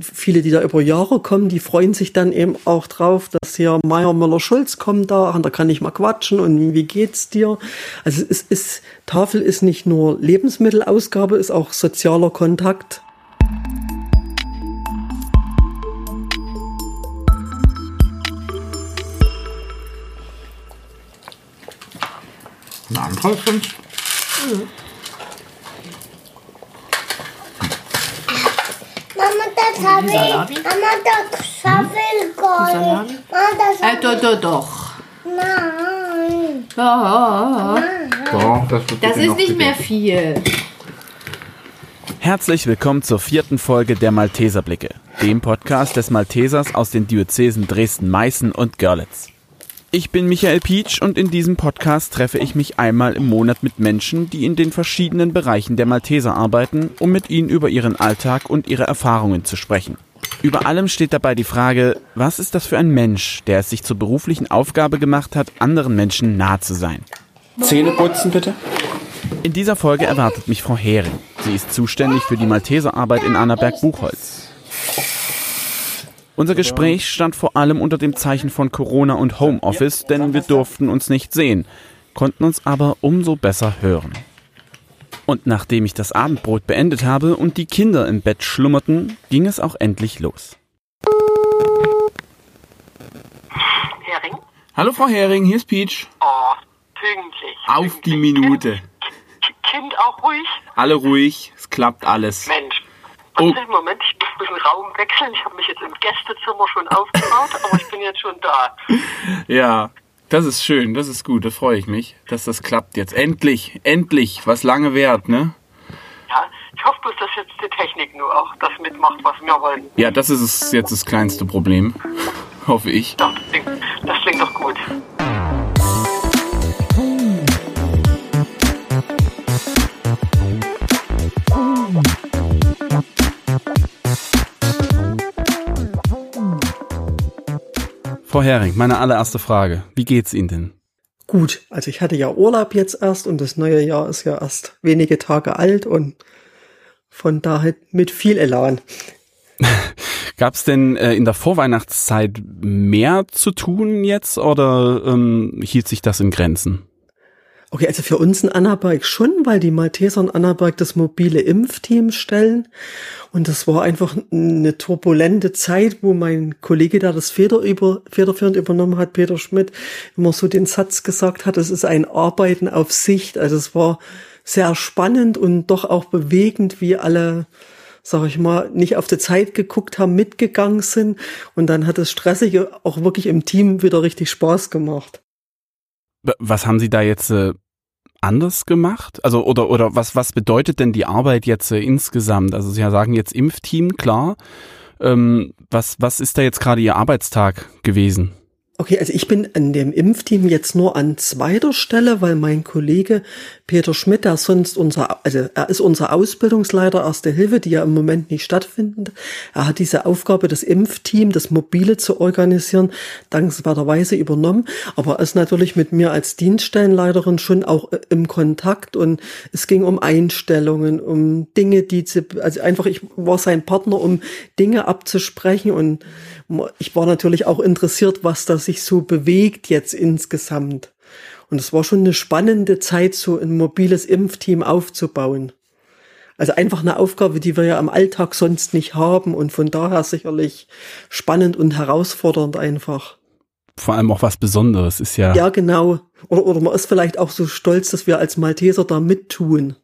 viele, die da über Jahre kommen, die freuen sich dann eben auch drauf, dass hier Meier Müller-Schulz kommt da, und da kann ich mal quatschen und wie geht's dir? Also es ist, Tafel ist nicht nur Lebensmittelausgabe, ist auch sozialer Kontakt. Ein anderer Fünf? Mhm. Mama, das habe ich. Mama, das habe ich gar nicht. Mama, das Äh, doch, doch, doch. Nein. Ja, Doch, das, wird das dir ist nicht mehr viel. Herzlich willkommen zur vierten Folge der Malteserblicke, dem Podcast des Maltesers aus den Diözesen Dresden, Meißen und Görlitz. Ich bin Michael Pietsch und in diesem Podcast treffe ich mich einmal im Monat mit Menschen, die in den verschiedenen Bereichen der Malteser arbeiten, um mit ihnen über ihren Alltag und ihre Erfahrungen zu sprechen. Über allem steht dabei die Frage, was ist das für ein Mensch, der es sich zur beruflichen Aufgabe gemacht hat, anderen Menschen nah zu sein? Zähne putzen bitte. In dieser Folge erwartet mich Frau Hering. Sie ist zuständig für die Malteserarbeit in Annaberg-Buchholz. Unser Gespräch stand vor allem unter dem Zeichen von Corona und Homeoffice, denn wir durften uns nicht sehen, konnten uns aber umso besser hören. Und nachdem ich das Abendbrot beendet habe und die Kinder im Bett schlummerten, ging es auch endlich los. Hering? Hallo Frau Hering, hier ist Peach. Oh, pünktlich. Auf die pünktlich. Minute. Kind, kind auch ruhig? Alle ruhig, es klappt alles. Mensch. Oh. Moment, ich muss ein bisschen Raum wechseln. Ich habe mich jetzt im Gästezimmer schon aufgebaut, aber ich bin jetzt schon da. Ja, das ist schön, das ist gut, da freue ich mich, dass das klappt jetzt. Endlich, endlich, was lange währt, ne? Ja, ich hoffe bloß, dass jetzt die Technik nur auch das mitmacht, was wir wollen. Ja, das ist jetzt das kleinste Problem, hoffe ich. Das klingt, das klingt doch gut. Frau Hering, meine allererste Frage. Wie geht's Ihnen denn? Gut, also ich hatte ja Urlaub jetzt erst und das neue Jahr ist ja erst wenige Tage alt und von daher mit viel Elan. Gab es denn äh, in der Vorweihnachtszeit mehr zu tun jetzt oder ähm, hielt sich das in Grenzen? Okay, also für uns in Annaberg schon, weil die Malteser in Annaberg das mobile Impfteam stellen. Und das war einfach eine turbulente Zeit, wo mein Kollege, der das Feder über, federführend übernommen hat, Peter Schmidt, immer so den Satz gesagt hat, es ist ein Arbeiten auf Sicht. Also es war sehr spannend und doch auch bewegend, wie alle sag ich mal, nicht auf die Zeit geguckt haben, mitgegangen sind. Und dann hat das Stressige auch wirklich im Team wieder richtig Spaß gemacht. Was haben Sie da jetzt äh, anders gemacht? Also oder oder was was bedeutet denn die Arbeit jetzt äh, insgesamt? Also Sie sagen jetzt Impfteam, klar. Ähm, was was ist da jetzt gerade Ihr Arbeitstag gewesen? Okay, also ich bin an dem Impfteam jetzt nur an zweiter Stelle, weil mein Kollege Peter Schmidt, der sonst unser, also er ist unser Ausbildungsleiter Erste Hilfe, die ja im Moment nicht stattfindet. Er hat diese Aufgabe, das Impfteam, das Mobile zu organisieren, dankenswerterweise übernommen. Aber er ist natürlich mit mir als Dienststellenleiterin schon auch äh, im Kontakt und es ging um Einstellungen, um Dinge, die, zu, also einfach, ich war sein Partner, um Dinge abzusprechen und ich war natürlich auch interessiert, was da sich so bewegt jetzt insgesamt. Und es war schon eine spannende Zeit, so ein mobiles Impfteam aufzubauen. Also einfach eine Aufgabe, die wir ja im Alltag sonst nicht haben und von daher sicherlich spannend und herausfordernd einfach. Vor allem auch was Besonderes ist ja. Ja, genau. Oder, oder man ist vielleicht auch so stolz, dass wir als Malteser da mittun.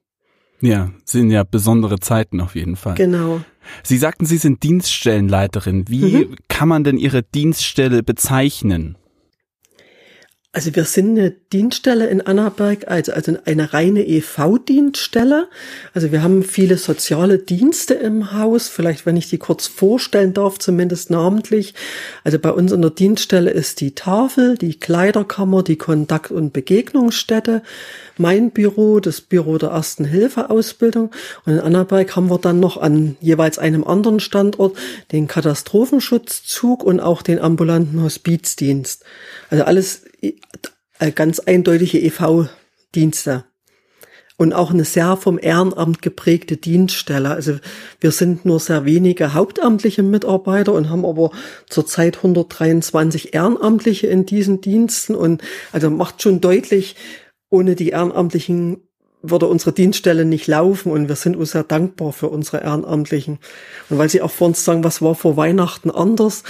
Ja, sind ja besondere Zeiten auf jeden Fall. Genau. Sie sagten, Sie sind Dienststellenleiterin. Wie Mhm. kann man denn Ihre Dienststelle bezeichnen? Also wir sind eine Dienststelle in Annaberg, also, also eine reine EV-Dienststelle. Also wir haben viele soziale Dienste im Haus. Vielleicht, wenn ich die kurz vorstellen darf, zumindest namentlich. Also bei uns in der Dienststelle ist die Tafel, die Kleiderkammer, die Kontakt- und Begegnungsstätte, mein Büro, das Büro der Ersten Hilfe-Ausbildung. Und in Annaberg haben wir dann noch an jeweils einem anderen Standort den Katastrophenschutzzug und auch den ambulanten Hospizdienst. Also alles ganz eindeutige EV-Dienste. und auch eine sehr vom Ehrenamt geprägte Dienststelle. Also wir sind nur sehr wenige hauptamtliche Mitarbeiter und haben aber zurzeit 123 Ehrenamtliche in diesen Diensten und also macht schon deutlich, ohne die Ehrenamtlichen würde unsere Dienststelle nicht laufen und wir sind uns sehr dankbar für unsere Ehrenamtlichen. Und weil Sie auch vor uns sagen, was war vor Weihnachten anders?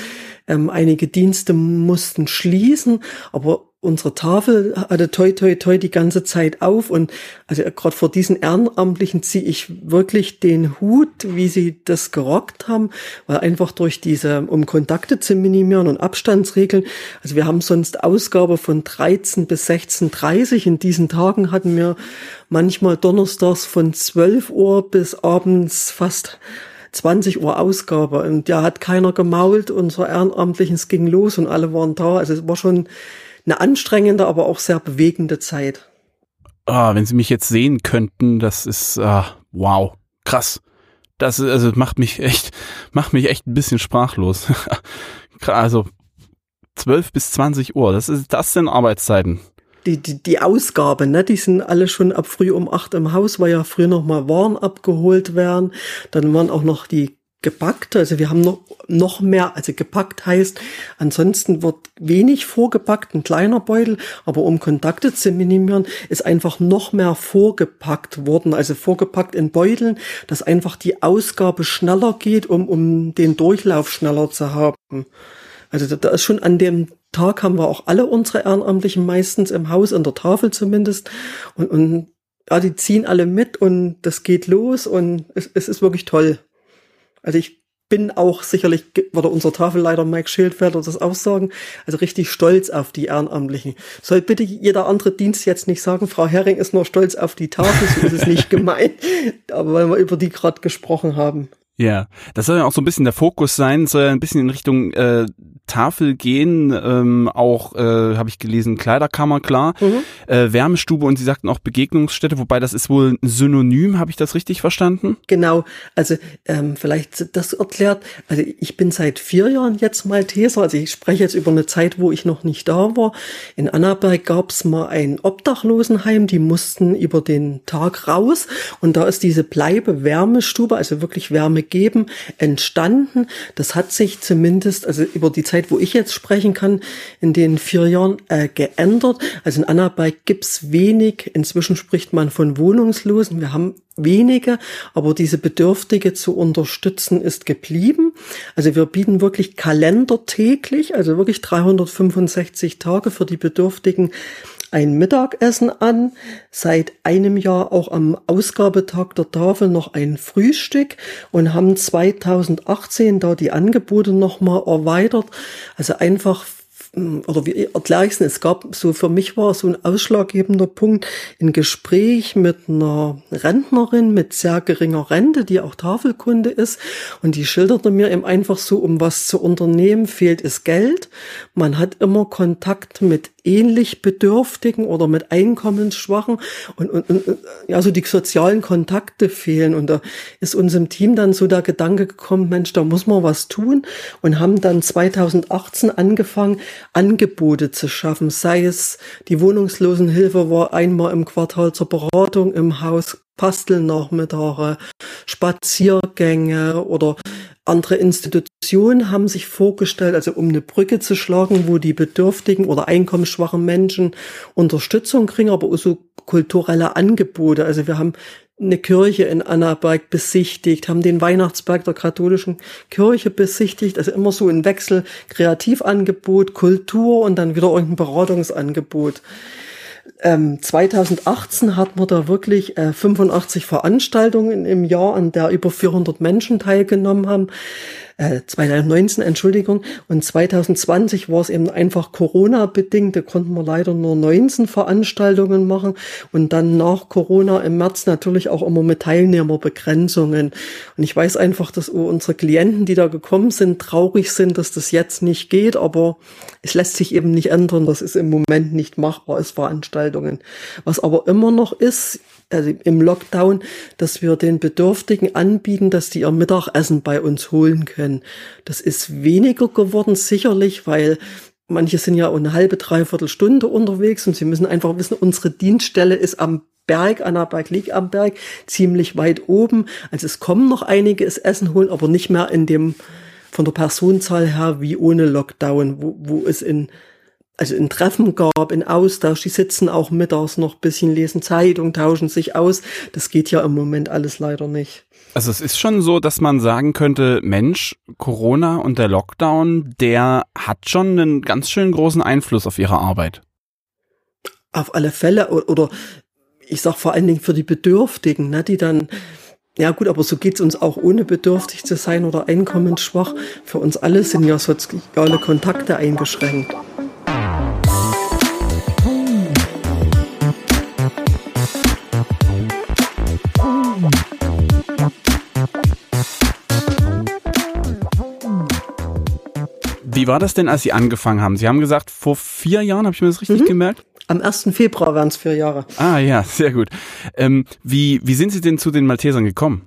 Ähm, einige Dienste mussten schließen, aber unsere Tafel hatte toi toi toi die ganze Zeit auf und also gerade vor diesen Ehrenamtlichen ziehe ich wirklich den Hut, wie sie das gerockt haben, weil einfach durch diese, um Kontakte zu minimieren und Abstandsregeln, also wir haben sonst Ausgabe von 13 bis 16.30 in diesen Tagen hatten wir manchmal donnerstags von 12 Uhr bis abends fast 20 Uhr Ausgabe und ja hat keiner gemault, unser Ehrenamtlichen, es ging los und alle waren da, also es war schon eine anstrengende, aber auch sehr bewegende Zeit. Ah, wenn Sie mich jetzt sehen könnten, das ist ah, wow, krass. Das ist, also macht mich echt, macht mich echt ein bisschen sprachlos. also 12 bis 20 Uhr, das ist das sind Arbeitszeiten. Die, die, die Ausgabe, ne, die sind alle schon ab früh um acht im Haus, weil ja früher noch mal Waren abgeholt werden. Dann waren auch noch die gepackt. Also wir haben noch, noch mehr, also gepackt heißt, ansonsten wird wenig vorgepackt, ein kleiner Beutel, aber um Kontakte zu minimieren, ist einfach noch mehr vorgepackt worden, also vorgepackt in Beuteln, dass einfach die Ausgabe schneller geht, um, um den Durchlauf schneller zu haben. Also da ist schon an dem Tag haben wir auch alle unsere Ehrenamtlichen meistens im Haus, an der Tafel zumindest. Und, und ja, die ziehen alle mit und das geht los und es, es ist wirklich toll. Also ich bin auch sicherlich, würde unser Tafelleiter Mike Schildfelder das auch sagen, also richtig stolz auf die Ehrenamtlichen. Soll bitte jeder andere Dienst jetzt nicht sagen, Frau Herring ist nur stolz auf die Tafel, so ist es nicht gemeint, aber weil wir über die gerade gesprochen haben. Ja, das soll ja auch so ein bisschen der Fokus sein, soll ja ein bisschen in Richtung äh, Tafel gehen, ähm, auch äh, habe ich gelesen, Kleiderkammer, klar, mhm. äh, Wärmestube und Sie sagten auch Begegnungsstätte, wobei das ist wohl ein Synonym, habe ich das richtig verstanden? Genau, also ähm, vielleicht das erklärt, also ich bin seit vier Jahren jetzt Malteser, also ich spreche jetzt über eine Zeit, wo ich noch nicht da war. In Annaberg gab's mal ein Obdachlosenheim, die mussten über den Tag raus und da ist diese Bleibe Wärmestube, also wirklich Wärme geben, entstanden. Das hat sich zumindest, also über die Zeit, wo ich jetzt sprechen kann, in den vier Jahren äh, geändert. Also in Annaberg gibt's wenig. Inzwischen spricht man von Wohnungslosen. Wir haben wenige, aber diese Bedürftige zu unterstützen ist geblieben. Also wir bieten wirklich Kalender täglich, also wirklich 365 Tage für die Bedürftigen ein Mittagessen an, seit einem Jahr auch am Ausgabetag der Tafel noch ein Frühstück und haben 2018 da die Angebote nochmal erweitert. Also einfach oder wie erkläre ich es? Es gab so, für mich war so ein ausschlaggebender Punkt, ein Gespräch mit einer Rentnerin mit sehr geringer Rente, die auch Tafelkunde ist. Und die schilderte mir eben einfach so, um was zu unternehmen, fehlt es Geld. Man hat immer Kontakt mit ähnlich Bedürftigen oder mit Einkommensschwachen und, und, und ja, so die sozialen Kontakte fehlen. Und da ist uns im Team dann so der Gedanke gekommen, Mensch, da muss man was tun und haben dann 2018 angefangen, Angebote zu schaffen, sei es die Wohnungslosenhilfe war einmal im Quartal zur Beratung im Haus, Bastelnachmittage, Spaziergänge oder andere Institutionen haben sich vorgestellt, also um eine Brücke zu schlagen, wo die bedürftigen oder einkommensschwachen Menschen Unterstützung kriegen, aber auch so kulturelle Angebote. Also wir haben eine Kirche in Annaberg besichtigt, haben den Weihnachtsberg der katholischen Kirche besichtigt, also immer so ein Wechsel, Kreativangebot, Kultur und dann wieder irgendein Beratungsangebot. Ähm, 2018 hat man da wirklich äh, 85 Veranstaltungen im Jahr, an der über 400 Menschen teilgenommen haben. Äh, 2019, Entschuldigung, und 2020 war es eben einfach Corona-bedingt, da konnten wir leider nur 19 Veranstaltungen machen. Und dann nach Corona im März natürlich auch immer mit Teilnehmerbegrenzungen. Und ich weiß einfach, dass unsere Klienten, die da gekommen sind, traurig sind, dass das jetzt nicht geht, aber es lässt sich eben nicht ändern, das ist im Moment nicht machbar als Veranstaltungen. Was aber immer noch ist, also im Lockdown, dass wir den Bedürftigen anbieten, dass die ihr Mittagessen bei uns holen können. Das ist weniger geworden, sicherlich, weil manche sind ja eine halbe, dreiviertel Stunde unterwegs und sie müssen einfach wissen, unsere Dienststelle ist am Berg, Annaberg liegt am Berg, ziemlich weit oben. Also es kommen noch einige es Essen holen, aber nicht mehr in dem, von der Personenzahl her wie ohne Lockdown, wo, wo es in also in Treffen gab, in Austausch, die sitzen auch mittags noch ein bisschen, lesen Zeitung, tauschen sich aus. Das geht ja im Moment alles leider nicht. Also es ist schon so, dass man sagen könnte, Mensch, Corona und der Lockdown, der hat schon einen ganz schön großen Einfluss auf ihre Arbeit. Auf alle Fälle. Oder ich sag vor allen Dingen für die Bedürftigen, ne, die dann ja gut, aber so geht's uns auch ohne bedürftig zu sein oder einkommensschwach. Für uns alle sind ja soziale Kontakte eingeschränkt. Wie war das denn, als Sie angefangen haben? Sie haben gesagt, vor vier Jahren, habe ich mir das richtig mhm. gemerkt? Am 1. Februar waren es vier Jahre. Ah ja, sehr gut. Ähm, wie, wie sind Sie denn zu den Maltesern gekommen?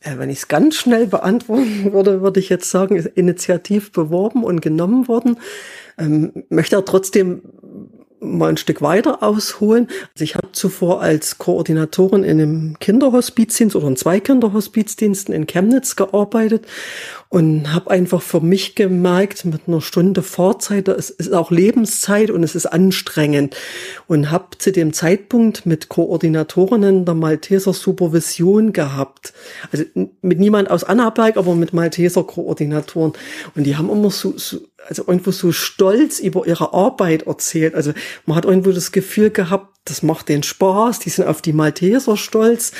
Äh, wenn ich es ganz schnell beantworten würde, würde ich jetzt sagen, ist initiativ beworben und genommen worden. Ähm, möchte er trotzdem mal ein Stück weiter ausholen. Also ich habe zuvor als Koordinatorin in einem Kinderhospizdienst oder in zwei Kinderhospizdiensten in Chemnitz gearbeitet und habe einfach für mich gemerkt, mit einer Stunde Vorzeit, es ist auch Lebenszeit und es ist anstrengend und habe zu dem Zeitpunkt mit Koordinatorinnen der Malteser Supervision gehabt. Also mit niemand aus Annaberg, aber mit Malteser Koordinatoren und die haben immer so, so also irgendwo so stolz über ihre Arbeit erzählt. Also man hat irgendwo das Gefühl gehabt, das macht den Spaß, die sind auf die Malteser stolz.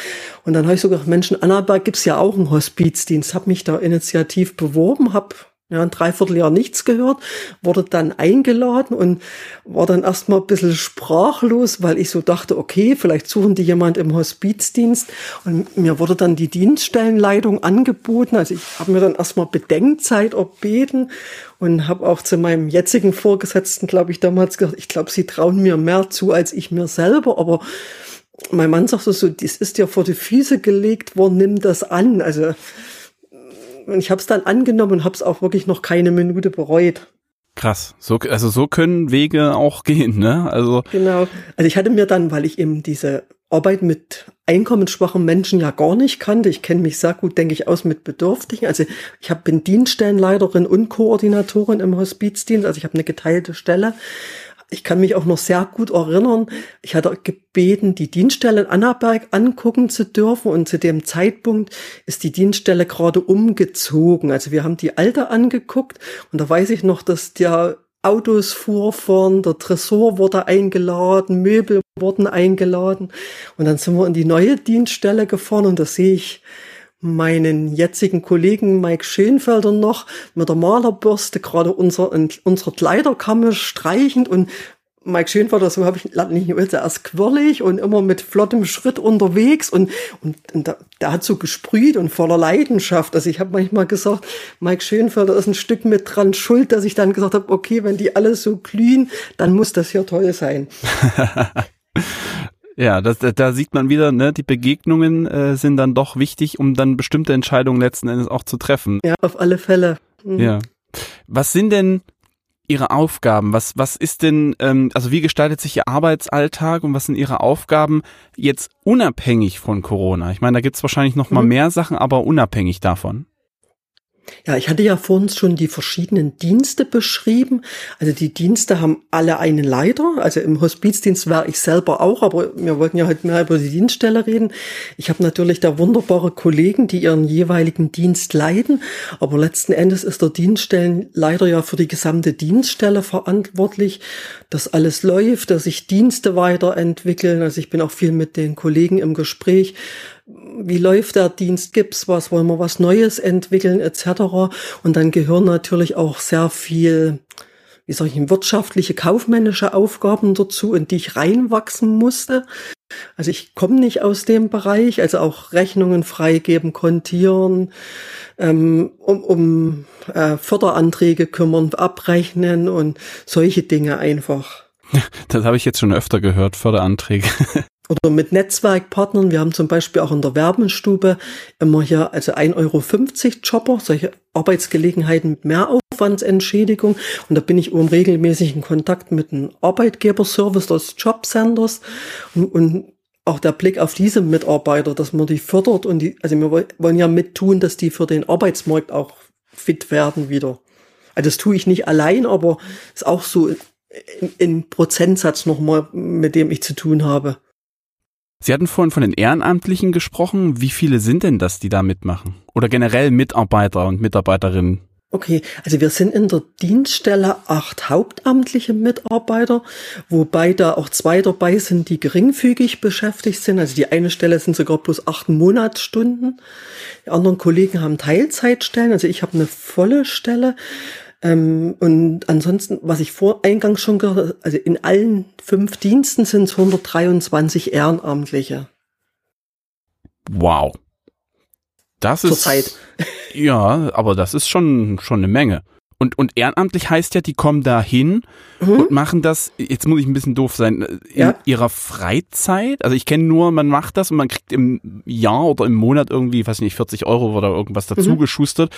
Und dann habe ich so gedacht, Menschen, Annaberg gibt's ja auch einen Hospizdienst, habe mich da initiativ beworben, habe ja, ein Dreivierteljahr nichts gehört, wurde dann eingeladen und war dann erstmal ein bisschen sprachlos, weil ich so dachte, okay, vielleicht suchen die jemand im Hospizdienst. Und mir wurde dann die Dienststellenleitung angeboten. Also ich habe mir dann erstmal Bedenkzeit erbeten und habe auch zu meinem jetzigen Vorgesetzten, glaube ich, damals gesagt, ich glaube, sie trauen mir mehr zu als ich mir selber, aber mein Mann sagte so, das ist ja vor die Füße gelegt worden, nimm das an. Also und ich habe es dann angenommen und habe es auch wirklich noch keine Minute bereut. Krass. So, also so können Wege auch gehen, ne? Also genau. Also ich hatte mir dann, weil ich eben diese Arbeit mit einkommensschwachen Menschen ja gar nicht kannte. Ich kenne mich sehr gut, denke ich, aus mit Bedürftigen. Also ich hab, bin Dienststellenleiterin und Koordinatorin im Hospizdienst. Also ich habe eine geteilte Stelle. Ich kann mich auch noch sehr gut erinnern, ich hatte gebeten, die Dienststelle in Annaberg angucken zu dürfen und zu dem Zeitpunkt ist die Dienststelle gerade umgezogen. Also wir haben die alte angeguckt und da weiß ich noch, dass der Autos fuhr vorn, der Tresor wurde eingeladen, Möbel wurden eingeladen und dann sind wir in die neue Dienststelle gefahren und da sehe ich meinen jetzigen Kollegen Mike Schönfelder noch mit der Malerbürste gerade unser, unsere Kleiderkamme streichend und Mike Schönfelder, so habe ich nicht nur erst quirlig und immer mit flottem Schritt unterwegs und, und, und da, der hat so gesprüht und voller Leidenschaft. Also ich habe manchmal gesagt, Mike Schönfelder ist ein Stück mit dran schuld, dass ich dann gesagt habe, okay, wenn die alle so glühen, dann muss das ja toll sein. Ja, das, da sieht man wieder, ne, die Begegnungen äh, sind dann doch wichtig, um dann bestimmte Entscheidungen letzten Endes auch zu treffen. Ja, auf alle Fälle. Mhm. Ja. Was sind denn Ihre Aufgaben? Was, was ist denn, ähm, also wie gestaltet sich Ihr Arbeitsalltag und was sind Ihre Aufgaben jetzt unabhängig von Corona? Ich meine, da gibt's wahrscheinlich noch mal mhm. mehr Sachen, aber unabhängig davon. Ja, ich hatte ja vorhin schon die verschiedenen Dienste beschrieben. Also die Dienste haben alle einen Leiter. Also im Hospizdienst war ich selber auch, aber wir wollten ja heute mehr über die Dienststelle reden. Ich habe natürlich da wunderbare Kollegen, die ihren jeweiligen Dienst leiten. Aber letzten Endes ist der Dienststellenleiter ja für die gesamte Dienststelle verantwortlich, dass alles läuft, dass sich Dienste weiterentwickeln. Also ich bin auch viel mit den Kollegen im Gespräch wie läuft der Dienst, gibt's was, wollen wir was Neues entwickeln, etc. Und dann gehören natürlich auch sehr viel, wie sage ich, wirtschaftliche, kaufmännische Aufgaben dazu, in die ich reinwachsen musste. Also ich komme nicht aus dem Bereich, also auch Rechnungen freigeben, kontieren, ähm, um, um äh, Förderanträge kümmern, abrechnen und solche Dinge einfach. Das habe ich jetzt schon öfter gehört, Förderanträge. oder mit Netzwerkpartnern. Wir haben zum Beispiel auch in der Werbenstube immer hier also 1,50 Euro Jobber, solche Arbeitsgelegenheiten mit Mehraufwandsentschädigung. Und da bin ich im regelmäßigen Kontakt mit einem Arbeitgeberservice des Jobcenters. Und, und auch der Blick auf diese Mitarbeiter, dass man die fördert und die, also wir wollen ja mittun, dass die für den Arbeitsmarkt auch fit werden wieder. Also das tue ich nicht allein, aber ist auch so in, Prozentsatz nochmal, mit dem ich zu tun habe. Sie hatten vorhin von den Ehrenamtlichen gesprochen. Wie viele sind denn das, die da mitmachen? Oder generell Mitarbeiter und Mitarbeiterinnen? Okay, also wir sind in der Dienststelle acht hauptamtliche Mitarbeiter, wobei da auch zwei dabei sind, die geringfügig beschäftigt sind. Also die eine Stelle sind sogar bloß acht Monatsstunden. Die anderen Kollegen haben Teilzeitstellen, also ich habe eine volle Stelle. Ähm, und ansonsten, was ich vor eingangs schon gehört also in allen fünf Diensten sind es 123 Ehrenamtliche. Wow. Das ist. Zurzeit. Ja, aber das ist schon, schon eine Menge. Und, und ehrenamtlich heißt ja, die kommen da hin mhm. und machen das, jetzt muss ich ein bisschen doof sein, in ja. ihrer Freizeit. Also ich kenne nur, man macht das und man kriegt im Jahr oder im Monat irgendwie, weiß nicht, 40 Euro oder irgendwas dazu mhm. geschustert.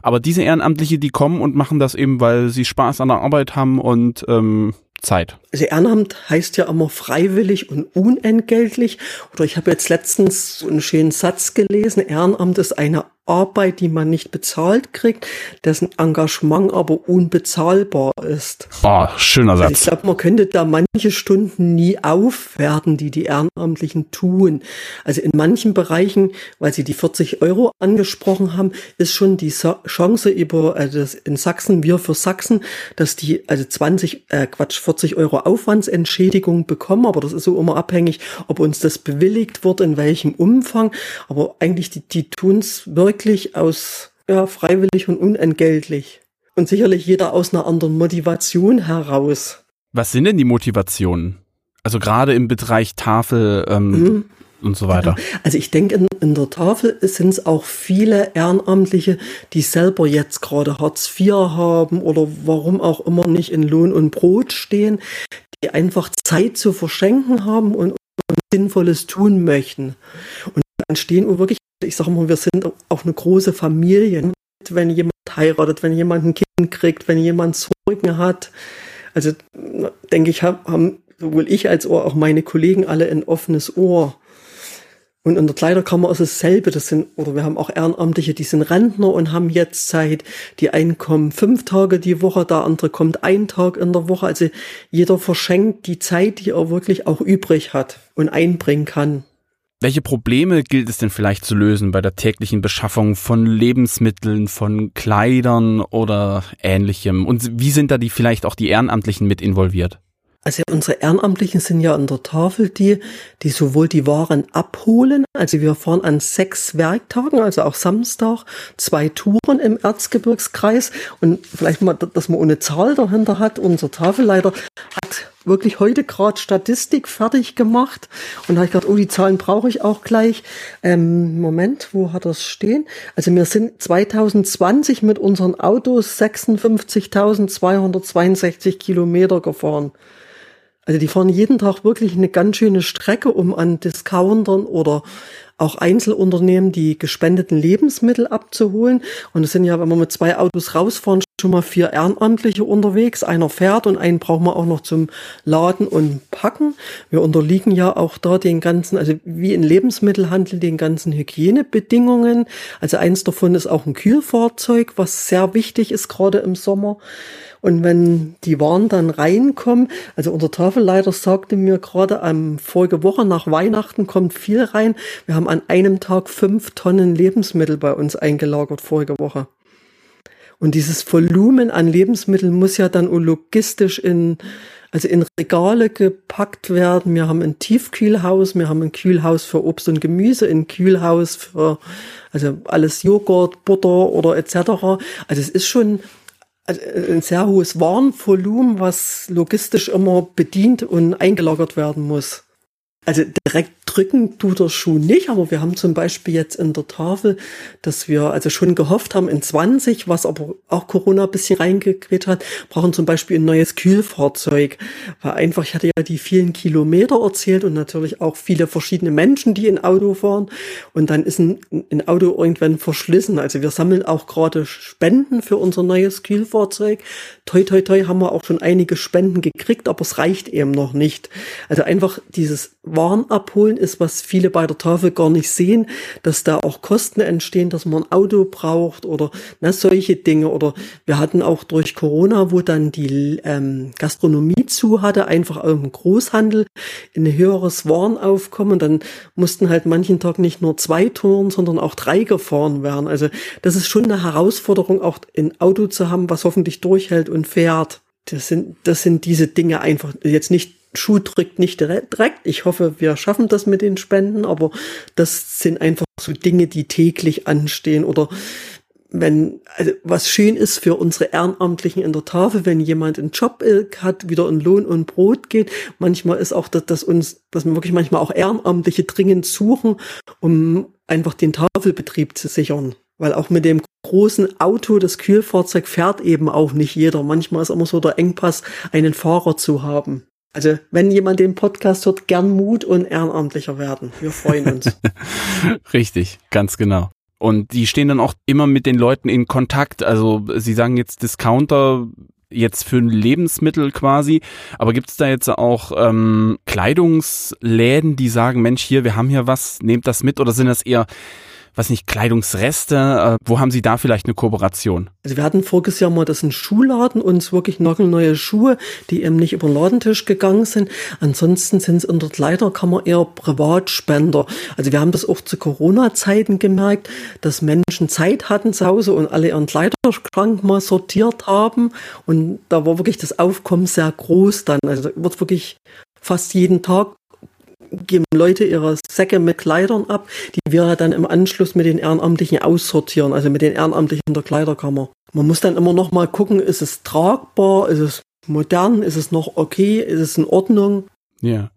Aber diese Ehrenamtliche, die kommen und machen das eben, weil sie Spaß an der Arbeit haben und ähm, Zeit. Also Ehrenamt heißt ja immer freiwillig und unentgeltlich. Oder ich habe jetzt letztens so einen schönen Satz gelesen. Ehrenamt ist eine Arbeit, die man nicht bezahlt kriegt, dessen Engagement aber unbezahlbar ist. Oh, schöner Satz. Also ich glaube, man könnte da manche Stunden nie aufwerten, die die Ehrenamtlichen tun. Also in manchen Bereichen, weil Sie die 40 Euro angesprochen haben, ist schon die Chance über also in Sachsen, wir für Sachsen, dass die also 20, äh, Quatsch, 40 Euro Aufwandsentschädigung bekommen. Aber das ist so immer abhängig, ob uns das bewilligt wird, in welchem Umfang. Aber eigentlich, die, die tun es wirklich wirklich aus ja, freiwillig und unentgeltlich. Und sicherlich jeder aus einer anderen Motivation heraus. Was sind denn die Motivationen? Also gerade im Bereich Tafel ähm, mhm. und so weiter. Also ich denke, in, in der Tafel sind es auch viele Ehrenamtliche, die selber jetzt gerade Hartz IV haben oder warum auch immer nicht in Lohn und Brot stehen, die einfach Zeit zu verschenken haben und, und Sinnvolles tun möchten. Und dann stehen wirklich ich sage mal, wir sind auch eine große Familie. Wenn jemand heiratet, wenn jemand ein Kind kriegt, wenn jemand Sorgen hat. Also denke ich, haben sowohl ich als auch meine Kollegen alle ein offenes Ohr. Und in der Kleiderkammer ist es dasselbe. Das sind, oder wir haben auch Ehrenamtliche, die sind Rentner und haben jetzt Zeit, die einen kommen fünf Tage die Woche, der andere kommt einen Tag in der Woche. Also jeder verschenkt die Zeit, die er wirklich auch übrig hat und einbringen kann. Welche Probleme gilt es denn vielleicht zu lösen bei der täglichen Beschaffung von Lebensmitteln, von Kleidern oder ähnlichem? Und wie sind da die vielleicht auch die Ehrenamtlichen mit involviert? Also unsere Ehrenamtlichen sind ja an der Tafel die, die sowohl die Waren abholen, also wir fahren an sechs Werktagen, also auch Samstag, zwei Touren im Erzgebirgskreis und vielleicht mal, dass man ohne Zahl dahinter hat. Unser Tafelleiter hat wirklich heute gerade Statistik fertig gemacht und da habe ich gedacht, oh, die Zahlen brauche ich auch gleich. Ähm, Moment, wo hat das stehen? Also wir sind 2020 mit unseren Autos 56.262 Kilometer gefahren. Also die fahren jeden Tag wirklich eine ganz schöne Strecke, um an Discountern oder auch Einzelunternehmen die gespendeten Lebensmittel abzuholen. Und es sind ja, wenn wir mit zwei Autos rausfahren, schon mal vier Ehrenamtliche unterwegs. Einer fährt und einen brauchen wir auch noch zum Laden und Packen. Wir unterliegen ja auch da den ganzen, also wie in Lebensmittelhandel, den ganzen Hygienebedingungen. Also eins davon ist auch ein Kühlfahrzeug, was sehr wichtig ist, gerade im Sommer. Und wenn die Waren dann reinkommen, also unser Tafelleiter sagte mir gerade am vorige Woche nach Weihnachten kommt viel rein. Wir haben an einem Tag fünf Tonnen Lebensmittel bei uns eingelagert vorige Woche. Und dieses Volumen an Lebensmitteln muss ja dann logistisch in, also in Regale gepackt werden. Wir haben ein Tiefkühlhaus, wir haben ein Kühlhaus für Obst und Gemüse, ein Kühlhaus für, also alles Joghurt, Butter oder etc. Also es ist schon ein sehr hohes Warenvolumen, was logistisch immer bedient und eingelagert werden muss. Also direkt drücken tut der Schuh nicht, aber wir haben zum Beispiel jetzt in der Tafel, dass wir also schon gehofft haben in 20, was aber auch Corona ein bisschen reingequetscht hat, brauchen zum Beispiel ein neues Kühlfahrzeug. Weil einfach, ich hatte ja die vielen Kilometer erzählt und natürlich auch viele verschiedene Menschen, die in Auto fahren. Und dann ist ein, ein Auto irgendwann verschlissen. Also wir sammeln auch gerade Spenden für unser neues Kühlfahrzeug. Toi, toi, toi haben wir auch schon einige Spenden gekriegt, aber es reicht eben noch nicht. Also einfach dieses Waren abholen ist ist, was viele bei der Tafel gar nicht sehen, dass da auch Kosten entstehen, dass man ein Auto braucht oder na, solche Dinge. Oder wir hatten auch durch Corona, wo dann die ähm, Gastronomie zu hatte, einfach auch im Großhandel in ein höheres Warenaufkommen. Dann mussten halt manchen Tag nicht nur zwei Touren, sondern auch drei gefahren werden. Also das ist schon eine Herausforderung, auch ein Auto zu haben, was hoffentlich durchhält und fährt. Das sind, das sind diese Dinge einfach jetzt nicht Schuh drückt nicht direkt. Ich hoffe, wir schaffen das mit den Spenden, aber das sind einfach so Dinge, die täglich anstehen oder wenn, also was schön ist für unsere Ehrenamtlichen in der Tafel, wenn jemand einen Job hat, wieder in Lohn und Brot geht. Manchmal ist auch das, dass uns, dass wir wirklich manchmal auch Ehrenamtliche dringend suchen, um einfach den Tafelbetrieb zu sichern. Weil auch mit dem großen Auto, das Kühlfahrzeug fährt eben auch nicht jeder. Manchmal ist immer so der Engpass, einen Fahrer zu haben. Also, wenn jemand den Podcast hört, gern Mut und ehrenamtlicher werden. Wir freuen uns. Richtig, ganz genau. Und die stehen dann auch immer mit den Leuten in Kontakt. Also, sie sagen jetzt Discounter, jetzt für Lebensmittel quasi. Aber gibt es da jetzt auch ähm, Kleidungsläden, die sagen, Mensch, hier, wir haben hier was, nehmt das mit? Oder sind das eher was nicht, Kleidungsreste? Äh, wo haben Sie da vielleicht eine Kooperation? Also wir hatten voriges Jahr mal das ein Schuhladen uns wirklich nagelneue Schuhe, die eben nicht über den Ladentisch gegangen sind. Ansonsten sind es in der Kleiderkammer eher Privatspender. Also wir haben das auch zu Corona-Zeiten gemerkt, dass Menschen Zeit hatten zu Hause und alle ihren Kleiderschrank mal sortiert haben. Und da war wirklich das Aufkommen sehr groß dann. Also wird wirklich fast jeden Tag geben Leute ihre Säcke mit Kleidern ab, die wir dann im Anschluss mit den Ehrenamtlichen aussortieren, also mit den Ehrenamtlichen der Kleiderkammer. Man muss dann immer noch mal gucken, ist es tragbar, ist es modern, ist es noch okay, ist es in Ordnung. Ja.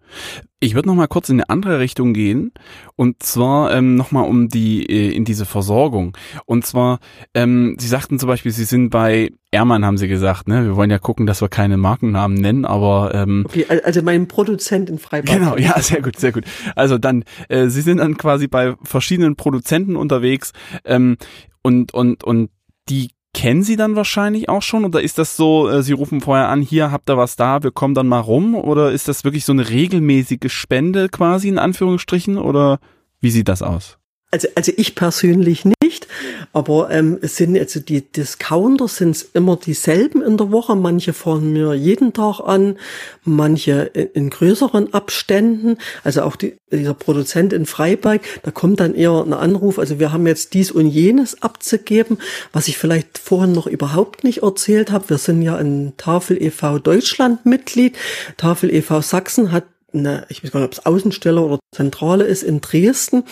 Ich würde noch mal kurz in eine andere Richtung gehen und zwar ähm, noch mal um die äh, in diese Versorgung. Und zwar ähm, Sie sagten zum Beispiel Sie sind bei Ermann haben Sie gesagt ne? Wir wollen ja gucken dass wir keine Markennamen nennen aber ähm, okay also mein Produzent in Freiburg. Genau ja sehr gut sehr gut. Also dann äh, Sie sind dann quasi bei verschiedenen Produzenten unterwegs ähm, und und und die kennen Sie dann wahrscheinlich auch schon? Oder ist das so, äh, Sie rufen vorher an, hier habt ihr was da, wir kommen dann mal rum? Oder ist das wirklich so eine regelmäßige Spende quasi in Anführungsstrichen? Oder wie sieht das aus? Also, also ich persönlich nicht, aber ähm, es sind also die Discounter sind immer dieselben in der Woche. Manche fahren mir jeden Tag an, manche in, in größeren Abständen. Also auch die, dieser Produzent in Freiberg, da kommt dann eher ein Anruf. Also wir haben jetzt dies und jenes abzugeben, was ich vielleicht vorhin noch überhaupt nicht erzählt habe. Wir sind ja ein Tafel e.V. Deutschland Mitglied. Tafel e.V. Sachsen hat eine, ich weiß gar nicht, ob es Außenstelle oder Zentrale ist in Dresden.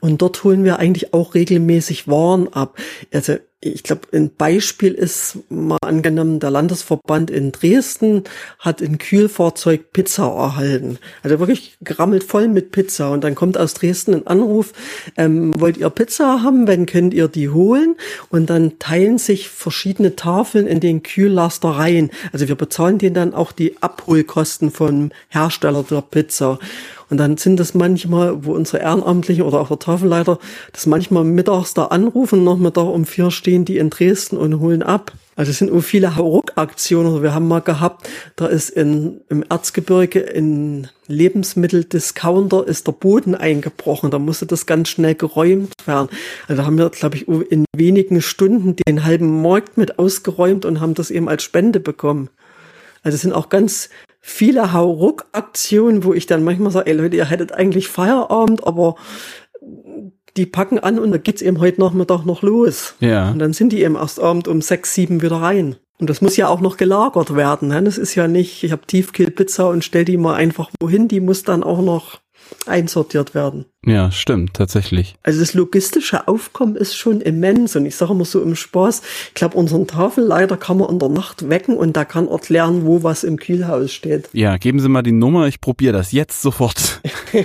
Und dort holen wir eigentlich auch regelmäßig Waren ab. Also ich glaube, ein Beispiel ist mal angenommen, der Landesverband in Dresden hat ein Kühlfahrzeug Pizza erhalten. Also wirklich gerammelt voll mit Pizza. Und dann kommt aus Dresden ein Anruf, ähm, wollt ihr Pizza haben? Wenn könnt ihr die holen? Und dann teilen sich verschiedene Tafeln in den Kühllaster rein. Also wir bezahlen denen dann auch die Abholkosten vom Hersteller der Pizza. Und dann sind das manchmal, wo unsere Ehrenamtlichen oder auch der Tafelleiter das manchmal mittags da anrufen, nachmittag um vier stehen die in Dresden und holen ab. Also es sind auch viele Hauruck-Aktionen. Wir haben mal gehabt, da ist in, im Erzgebirge in Lebensmitteldiscounter ist der Boden eingebrochen. Da musste das ganz schnell geräumt werden. Also da haben wir, glaube ich, in wenigen Stunden den halben Markt mit ausgeräumt und haben das eben als Spende bekommen. Also es sind auch ganz viele Hauruck-Aktionen, wo ich dann manchmal sage, ey Leute, ihr hättet eigentlich Feierabend, aber die packen an und da geht's eben heute Nachmittag noch los. Ja. Und dann sind die eben erst Abend um sechs, sieben wieder rein. Und das muss ja auch noch gelagert werden. Ne? Das ist ja nicht, ich habe Tiefkühlpizza und stell die mal einfach wohin, die muss dann auch noch einsortiert werden. Ja, stimmt, tatsächlich. Also das logistische Aufkommen ist schon immens und ich sage immer so im Spaß, ich glaube, unseren Tafelleiter kann man in der Nacht wecken und da kann erklären, wo was im Kühlhaus steht. Ja, geben Sie mal die Nummer, ich probiere das jetzt sofort. ich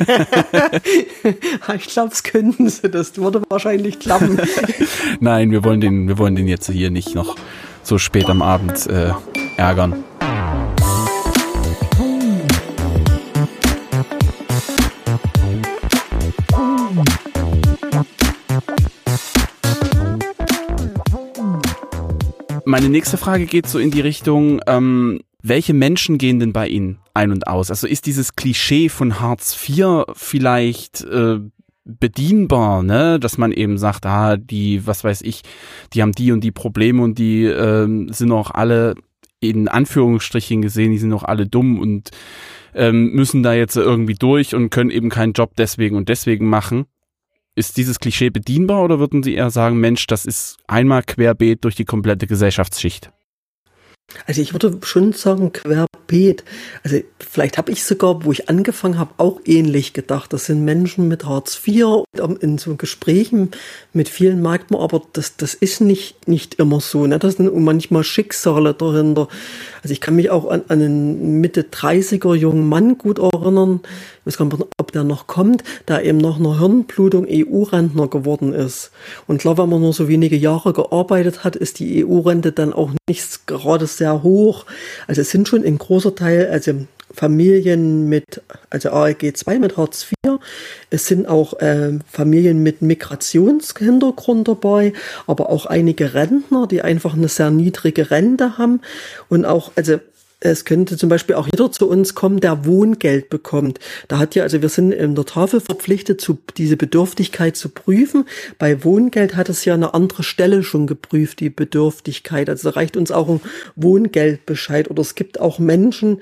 glaube, es könnten Sie, das würde wahrscheinlich klappen. Nein, wir wollen den, wir wollen den jetzt hier nicht noch so spät am Abend äh, ärgern. Meine nächste Frage geht so in die Richtung, ähm, Welche Menschen gehen denn bei Ihnen ein und aus? Also ist dieses Klischee von Hartz IV vielleicht äh, bedienbar, ne? Dass man eben sagt, ah, die, was weiß ich, die haben die und die Probleme und die ähm, sind auch alle in Anführungsstrichen gesehen, die sind auch alle dumm und ähm, müssen da jetzt irgendwie durch und können eben keinen Job deswegen und deswegen machen. Ist dieses Klischee bedienbar oder würden Sie eher sagen, Mensch, das ist einmal querbeet durch die komplette Gesellschaftsschicht? Also ich würde schon sagen, querbeet. Also vielleicht habe ich sogar, wo ich angefangen habe, auch ähnlich gedacht. Das sind Menschen mit Hartz IV. In so Gesprächen mit vielen merkt man aber, das, das ist nicht, nicht immer so. Ne? Das sind manchmal Schicksale dahinter. Also ich kann mich auch an, an einen Mitte 30er jungen Mann gut erinnern. Gar nicht, ob der noch kommt, der eben nach einer Hirnblutung EU-Rentner geworden ist. Und klar, wenn man nur so wenige Jahre gearbeitet hat, ist die EU-Rente dann auch nicht gerade sehr hoch. Also es sind schon ein großer Teil, also Familien mit, also ALG 2 mit Hartz IV. Es sind auch äh, Familien mit Migrationshintergrund dabei, aber auch einige Rentner, die einfach eine sehr niedrige Rente haben und auch, also es könnte zum Beispiel auch jeder zu uns kommen, der Wohngeld bekommt. Da hat ja, also wir sind in der Tafel verpflichtet, zu, diese Bedürftigkeit zu prüfen. Bei Wohngeld hat es ja eine andere Stelle schon geprüft, die Bedürftigkeit. Also da reicht uns auch ein Wohngeldbescheid. Oder es gibt auch Menschen,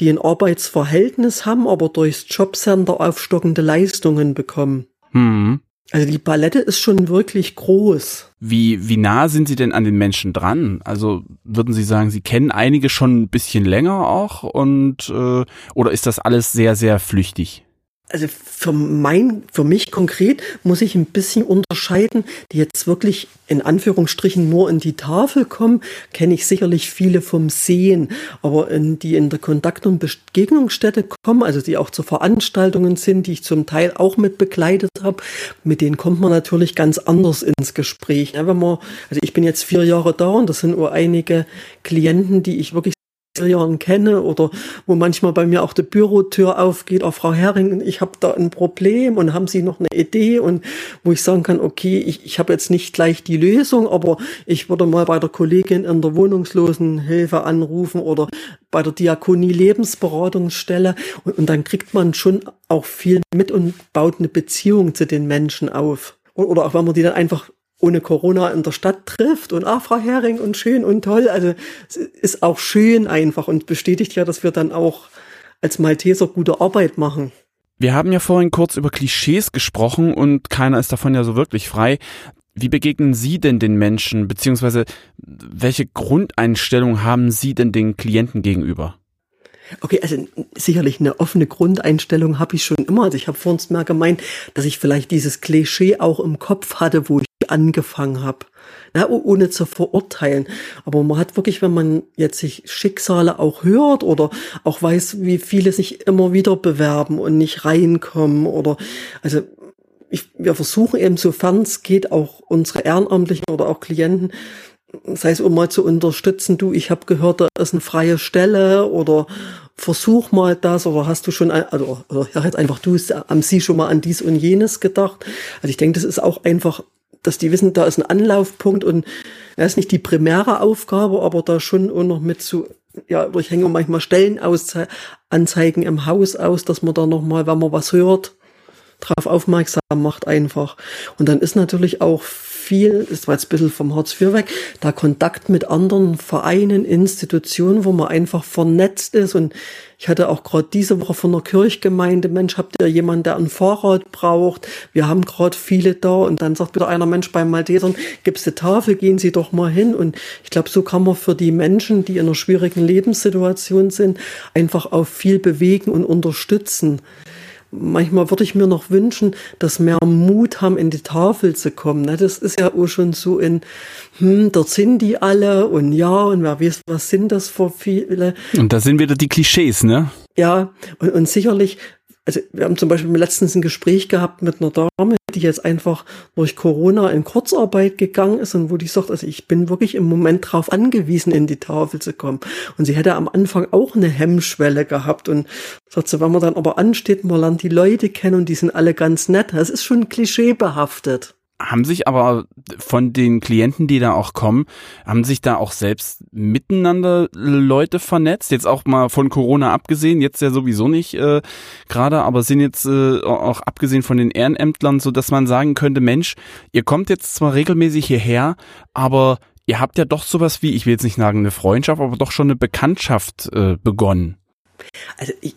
die ein Arbeitsverhältnis haben, aber durchs Jobcenter aufstockende Leistungen bekommen. Hm. Also die Palette ist schon wirklich groß. Wie, wie nah sind Sie denn an den Menschen dran? Also würden Sie sagen, Sie kennen einige schon ein bisschen länger auch und äh, oder ist das alles sehr, sehr flüchtig? Also für mein, für mich konkret muss ich ein bisschen unterscheiden, die jetzt wirklich in Anführungsstrichen nur in die Tafel kommen, kenne ich sicherlich viele vom Sehen, aber in, die in der Kontakt- und Begegnungsstätte kommen, also die auch zu Veranstaltungen sind, die ich zum Teil auch mit begleitet habe, mit denen kommt man natürlich ganz anders ins Gespräch. Ja, wenn man, also ich bin jetzt vier Jahre da und das sind nur einige Klienten, die ich wirklich Jahren kenne oder wo manchmal bei mir auch die Bürotür aufgeht, auch Frau Herring, ich habe da ein Problem und haben Sie noch eine Idee und wo ich sagen kann, okay, ich, ich habe jetzt nicht gleich die Lösung, aber ich würde mal bei der Kollegin in der Wohnungslosenhilfe anrufen oder bei der Diakonie Lebensberatungsstelle und, und dann kriegt man schon auch viel mit und baut eine Beziehung zu den Menschen auf. Oder auch wenn man die dann einfach ohne Corona in der Stadt trifft und ah, Frau Hering und schön und toll. Also es ist auch schön einfach und bestätigt ja, dass wir dann auch als Malteser gute Arbeit machen. Wir haben ja vorhin kurz über Klischees gesprochen und keiner ist davon ja so wirklich frei. Wie begegnen Sie denn den Menschen, beziehungsweise welche Grundeinstellung haben Sie denn den Klienten gegenüber? Okay, also sicherlich eine offene Grundeinstellung habe ich schon immer. Also ich habe vorhin mal gemeint, dass ich vielleicht dieses Klischee auch im Kopf hatte, wo ich angefangen habe. Na, ohne zu verurteilen. Aber man hat wirklich, wenn man jetzt sich Schicksale auch hört oder auch weiß, wie viele sich immer wieder bewerben und nicht reinkommen oder, also, ich, wir versuchen eben, sofern es geht, auch unsere Ehrenamtlichen oder auch Klienten, sei es um mal zu unterstützen, du, ich habe gehört, da ist eine freie Stelle oder versuch mal das oder hast du schon, also, ja, jetzt einfach du, haben Sie schon mal an dies und jenes gedacht? Also ich denke, das ist auch einfach dass die wissen, da ist ein Anlaufpunkt und das ist nicht die primäre Aufgabe, aber da schon auch noch mit zu, ja, ich hänge manchmal Stellenanzeigen im Haus aus, dass man da nochmal, wenn man was hört, drauf aufmerksam macht einfach. Und dann ist natürlich auch viel, das war jetzt ein bisschen vom Hartz IV weg, da Kontakt mit anderen Vereinen, Institutionen, wo man einfach vernetzt ist. Und ich hatte auch gerade diese Woche von der Kirchgemeinde, Mensch, habt ihr jemanden, der ein Fahrrad braucht? Wir haben gerade viele da. Und dann sagt wieder einer, Mensch, beim Maltesern gibt's eine Tafel, gehen Sie doch mal hin. Und ich glaube, so kann man für die Menschen, die in einer schwierigen Lebenssituation sind, einfach auch viel bewegen und unterstützen manchmal würde ich mir noch wünschen, dass mehr Mut haben, in die Tafel zu kommen. Ne? Das ist ja auch schon so in, hm, dort sind die alle und ja, und wer weiß, was sind das für viele. Und da sind wieder die Klischees, ne? Ja, und, und sicherlich also wir haben zum Beispiel letztens ein Gespräch gehabt mit einer Dame, die jetzt einfach durch Corona in Kurzarbeit gegangen ist und wo die sagt, also ich bin wirklich im Moment drauf angewiesen, in die Tafel zu kommen. Und sie hätte am Anfang auch eine Hemmschwelle gehabt und sagt sie, wenn man dann aber ansteht, man lernt die Leute kennen und die sind alle ganz nett, das ist schon klischeebehaftet. Haben sich aber von den Klienten, die da auch kommen, haben sich da auch selbst miteinander Leute vernetzt. Jetzt auch mal von Corona abgesehen, jetzt ja sowieso nicht äh, gerade, aber sind jetzt äh, auch abgesehen von den Ehrenämtlern, so dass man sagen könnte, Mensch, ihr kommt jetzt zwar regelmäßig hierher, aber ihr habt ja doch sowas wie, ich will jetzt nicht sagen eine Freundschaft, aber doch schon eine Bekanntschaft äh, begonnen. Also ich,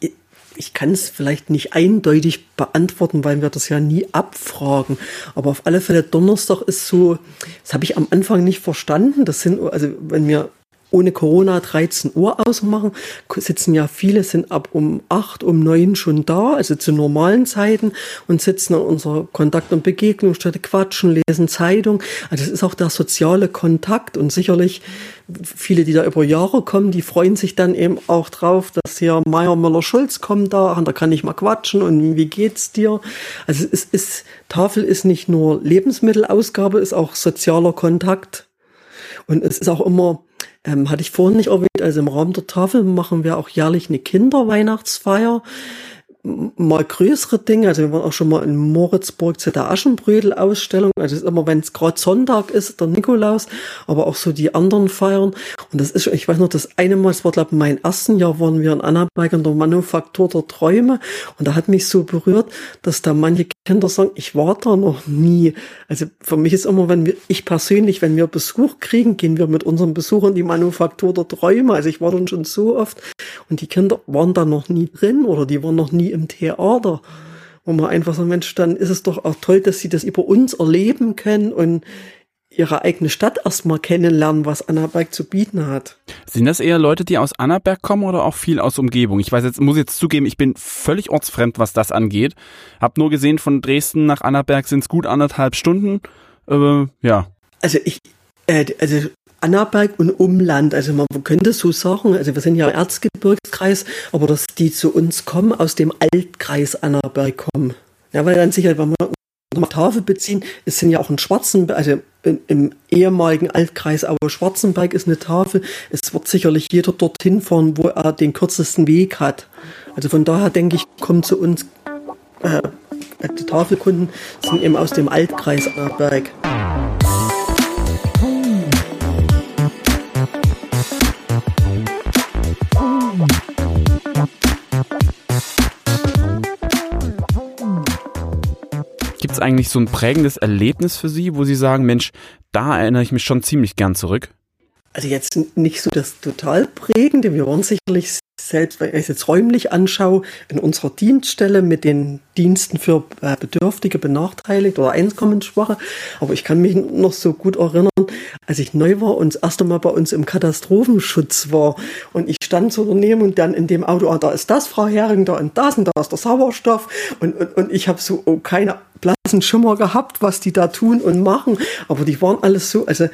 ich kann es vielleicht nicht eindeutig beantworten, weil wir das ja nie abfragen. Aber auf alle Fälle Donnerstag ist so, das habe ich am Anfang nicht verstanden. Das sind, also wenn wir ohne Corona 13 Uhr ausmachen, sitzen ja viele, sind ab um 8, um 9 schon da, also zu normalen Zeiten und sitzen an unserer Kontakt- und Begegnungsstätte, quatschen, lesen Zeitung. Also es ist auch der soziale Kontakt und sicherlich viele, die da über Jahre kommen, die freuen sich dann eben auch drauf, dass hier Meier Müller-Schulz kommt da, und da kann ich mal quatschen und wie geht's dir? Also es ist, Tafel ist nicht nur Lebensmittelausgabe, ist auch sozialer Kontakt. Und es ist auch immer, ähm, hatte ich vorhin nicht erwähnt, also im Rahmen der Tafel machen wir auch jährlich eine Kinderweihnachtsfeier mal größere Dinge. Also wir waren auch schon mal in Moritzburg zu der Aschenbrödel-Ausstellung. Also ist immer, wenn es gerade Sonntag ist, der Nikolaus, aber auch so die anderen Feiern. Und das ist, ich weiß noch, das eine Mal, das war glaube ich mein ersten Jahr, waren wir in Annaberg in der Manufaktur der Träume. Und da hat mich so berührt, dass da manche Kinder sagen, ich war da noch nie. Also für mich ist immer, wenn wir, ich persönlich, wenn wir Besuch kriegen, gehen wir mit unseren Besuchern in die Manufaktur der Träume. Also ich war dann schon so oft und die Kinder waren da noch nie drin oder die waren noch nie im Theater, wo man einfach so, Mensch, dann ist es doch auch toll, dass sie das über uns erleben können und ihre eigene Stadt erstmal kennenlernen, was Annaberg zu bieten hat. Sind das eher Leute, die aus Annaberg kommen oder auch viel aus Umgebung? Ich weiß jetzt, muss jetzt zugeben, ich bin völlig ortsfremd, was das angeht. Hab nur gesehen, von Dresden nach Annaberg sind es gut anderthalb Stunden. Äh, ja. Also ich, äh, also Annaberg und Umland. Also man könnte so sagen, also wir sind ja Erzgebirgskreis, aber dass die zu uns kommen, aus dem Altkreis Annaberg kommen. Ja, weil dann sicher, wenn wir eine Tafel beziehen, es sind ja auch in Schwarzenberg, also im ehemaligen Altkreis aber Schwarzenberg ist eine Tafel. Es wird sicherlich jeder dorthin fahren, wo er den kürzesten Weg hat. Also von daher denke ich, kommen zu uns äh, die Tafelkunden sind eben aus dem Altkreis Annaberg. Eigentlich so ein prägendes Erlebnis für Sie, wo Sie sagen, Mensch, da erinnere ich mich schon ziemlich gern zurück? Also jetzt nicht so das total prägende. Wir waren sicherlich selbst, wenn ich es jetzt räumlich anschaue, in unserer Dienststelle mit den Diensten für äh, Bedürftige, benachteiligt oder Einkommensschwache. Aber ich kann mich noch so gut erinnern, als ich neu war und das erste Mal bei uns im Katastrophenschutz war. Und ich stand so daneben und dann in dem Auto, ah, da ist das, Frau Hering, da und das und da ist der Sauerstoff. Und, und, und ich habe so oh, keine blassen Schimmer gehabt, was die da tun und machen. Aber die waren alles so, also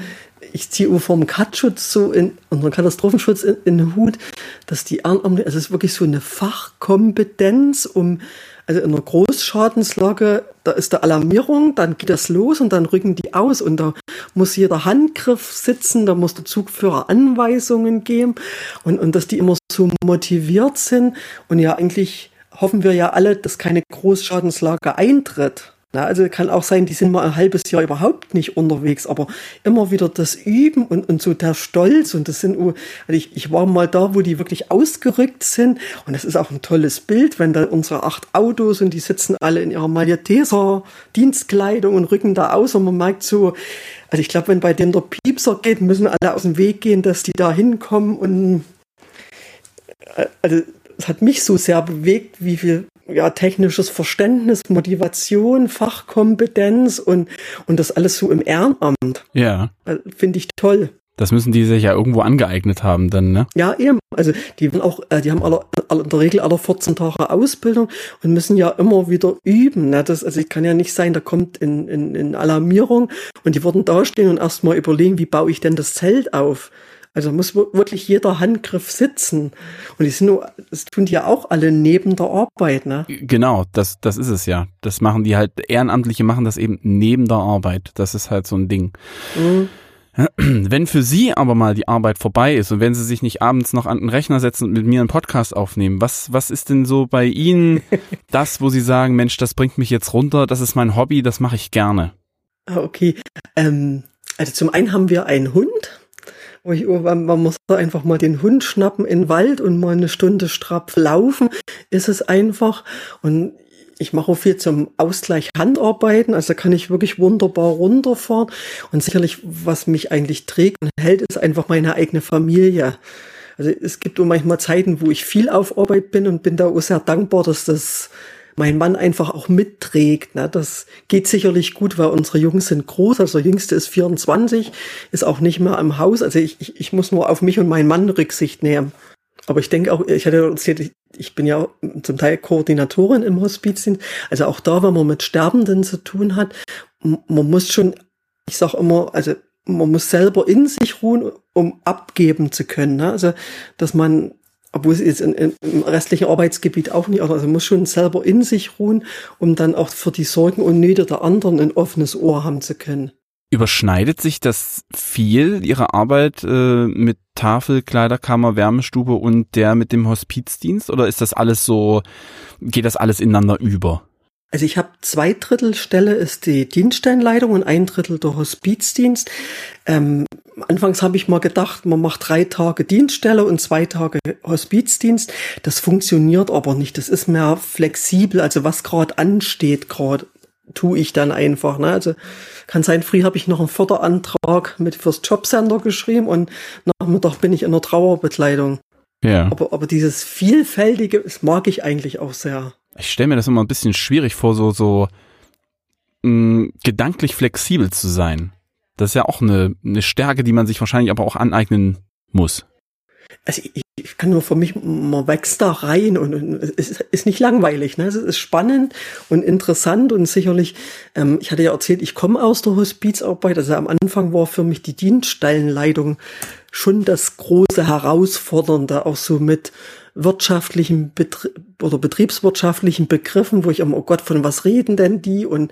ich ziehe vom Katschutz so in unseren Katastrophenschutz in, in den Hut, dass die Ehrenamtlichen, also es ist wirklich so eine Fachkompetenz, um also in einer Großschadenslage, da ist der Alarmierung, dann geht das los und dann rücken die aus und da muss jeder Handgriff sitzen, da muss der Zugführer Anweisungen geben und, und dass die immer so motiviert sind und ja eigentlich hoffen wir ja alle, dass keine Großschadenslage eintritt. Na, also kann auch sein, die sind mal ein halbes Jahr überhaupt nicht unterwegs, aber immer wieder das Üben und, und so der Stolz. Und das sind, also ich, ich war mal da, wo die wirklich ausgerückt sind. Und das ist auch ein tolles Bild, wenn da unsere acht Autos und die sitzen alle in ihrer Malteser Dienstkleidung und rücken da aus. Und man merkt so, also ich glaube, wenn bei denen der Piepser geht, müssen alle aus dem Weg gehen, dass die da hinkommen. Und äh, also es hat mich so sehr bewegt, wie viel ja, technisches Verständnis, Motivation, Fachkompetenz und, und das alles so im Ehrenamt. Ja. Also, finde ich toll. Das müssen die sich ja irgendwo angeeignet haben dann, ne? Ja, eben. Also die haben auch, äh, die haben alle, in der Regel alle 14 Tage Ausbildung und müssen ja immer wieder üben. Ne? Das, also ich kann ja nicht sein, da kommt in, in, in Alarmierung und die würden da stehen und erstmal überlegen, wie baue ich denn das Zelt auf? Also muss wirklich jeder Handgriff sitzen. Und die sind nur, das tun die ja auch alle neben der Arbeit, ne? Genau, das, das ist es ja. Das machen die halt, Ehrenamtliche machen das eben neben der Arbeit. Das ist halt so ein Ding. Mhm. Wenn für Sie aber mal die Arbeit vorbei ist und wenn Sie sich nicht abends noch an den Rechner setzen und mit mir einen Podcast aufnehmen, was, was ist denn so bei Ihnen das, wo Sie sagen, Mensch, das bringt mich jetzt runter, das ist mein Hobby, das mache ich gerne? Ah, okay. Ähm, also zum einen haben wir einen Hund. Man muss einfach mal den Hund schnappen in den Wald und mal eine Stunde strapp laufen, ist es einfach. Und ich mache auch viel zum Ausgleich Handarbeiten, also kann ich wirklich wunderbar runterfahren. Und sicherlich, was mich eigentlich trägt und hält, ist einfach meine eigene Familie. Also es gibt auch manchmal Zeiten, wo ich viel auf Arbeit bin und bin da auch sehr dankbar, dass das mein Mann einfach auch mitträgt. Ne? Das geht sicherlich gut, weil unsere Jungs sind groß. Also der Jüngste ist 24, ist auch nicht mehr im Haus. Also ich, ich, ich muss nur auf mich und meinen Mann Rücksicht nehmen. Aber ich denke auch, ich hatte erzählt, ich bin ja zum Teil Koordinatorin im Hospizdienst. Also auch da, wenn man mit Sterbenden zu tun hat, man muss schon, ich sag immer, also man muss selber in sich ruhen, um abgeben zu können. Ne? Also, dass man, obwohl es jetzt in, in, im restlichen Arbeitsgebiet auch nicht, also muss schon selber in sich ruhen, um dann auch für die Sorgen und Nöte der anderen ein offenes Ohr haben zu können. Überschneidet sich das viel, Ihre Arbeit äh, mit Tafel, Kleiderkammer, Wärmestube und der mit dem Hospizdienst? Oder ist das alles so, geht das alles ineinander über? Also ich habe zwei Drittel Stelle ist die Dienststellenleitung und ein Drittel der Hospizdienst. Ähm, anfangs habe ich mal gedacht, man macht drei Tage Dienststelle und zwei Tage Hospizdienst. Das funktioniert aber nicht. Das ist mehr flexibel. Also was gerade ansteht, gerade tue ich dann einfach. Ne? Also kann sein, früh habe ich noch einen Förderantrag mit fürs Jobcenter geschrieben und nachmittag bin ich in der Trauerbekleidung. Ja. Aber, aber dieses Vielfältige, das mag ich eigentlich auch sehr. Ich stelle mir das immer ein bisschen schwierig vor, so, so mh, mm, gedanklich flexibel zu sein. Das ist ja auch eine, eine Stärke, die man sich wahrscheinlich aber auch aneignen muss. Also ich, ich kann nur für mich, man wächst da rein und, und es ist nicht langweilig. Ne? Es ist spannend und interessant und sicherlich, ähm, ich hatte ja erzählt, ich komme aus der Hospizarbeit. Also am Anfang war für mich die Dienststellenleitung schon das große Herausfordernde, auch so mit wirtschaftlichen Betrie oder betriebswirtschaftlichen Begriffen, wo ich immer, oh Gott, von was reden denn die? Und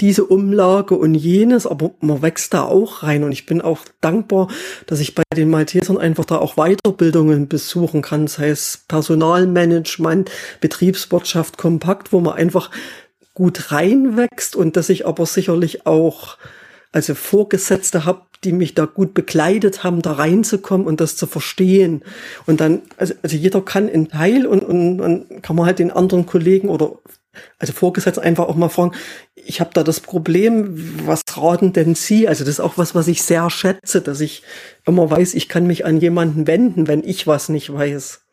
diese Umlage und jenes, aber man wächst da auch rein. Und ich bin auch dankbar, dass ich bei den Maltesern einfach da auch Weiterbildungen besuchen kann, das heißt Personalmanagement, Betriebswirtschaft kompakt, wo man einfach gut reinwächst. Und dass ich aber sicherlich auch also Vorgesetzte habe, die mich da gut begleitet haben, da reinzukommen und das zu verstehen. Und dann, also, also jeder kann in Teil und, und dann kann man halt den anderen Kollegen oder also Vorgesetzten einfach auch mal fragen, ich habe da das Problem, was raten denn Sie? Also das ist auch was, was ich sehr schätze, dass ich immer weiß, ich kann mich an jemanden wenden, wenn ich was nicht weiß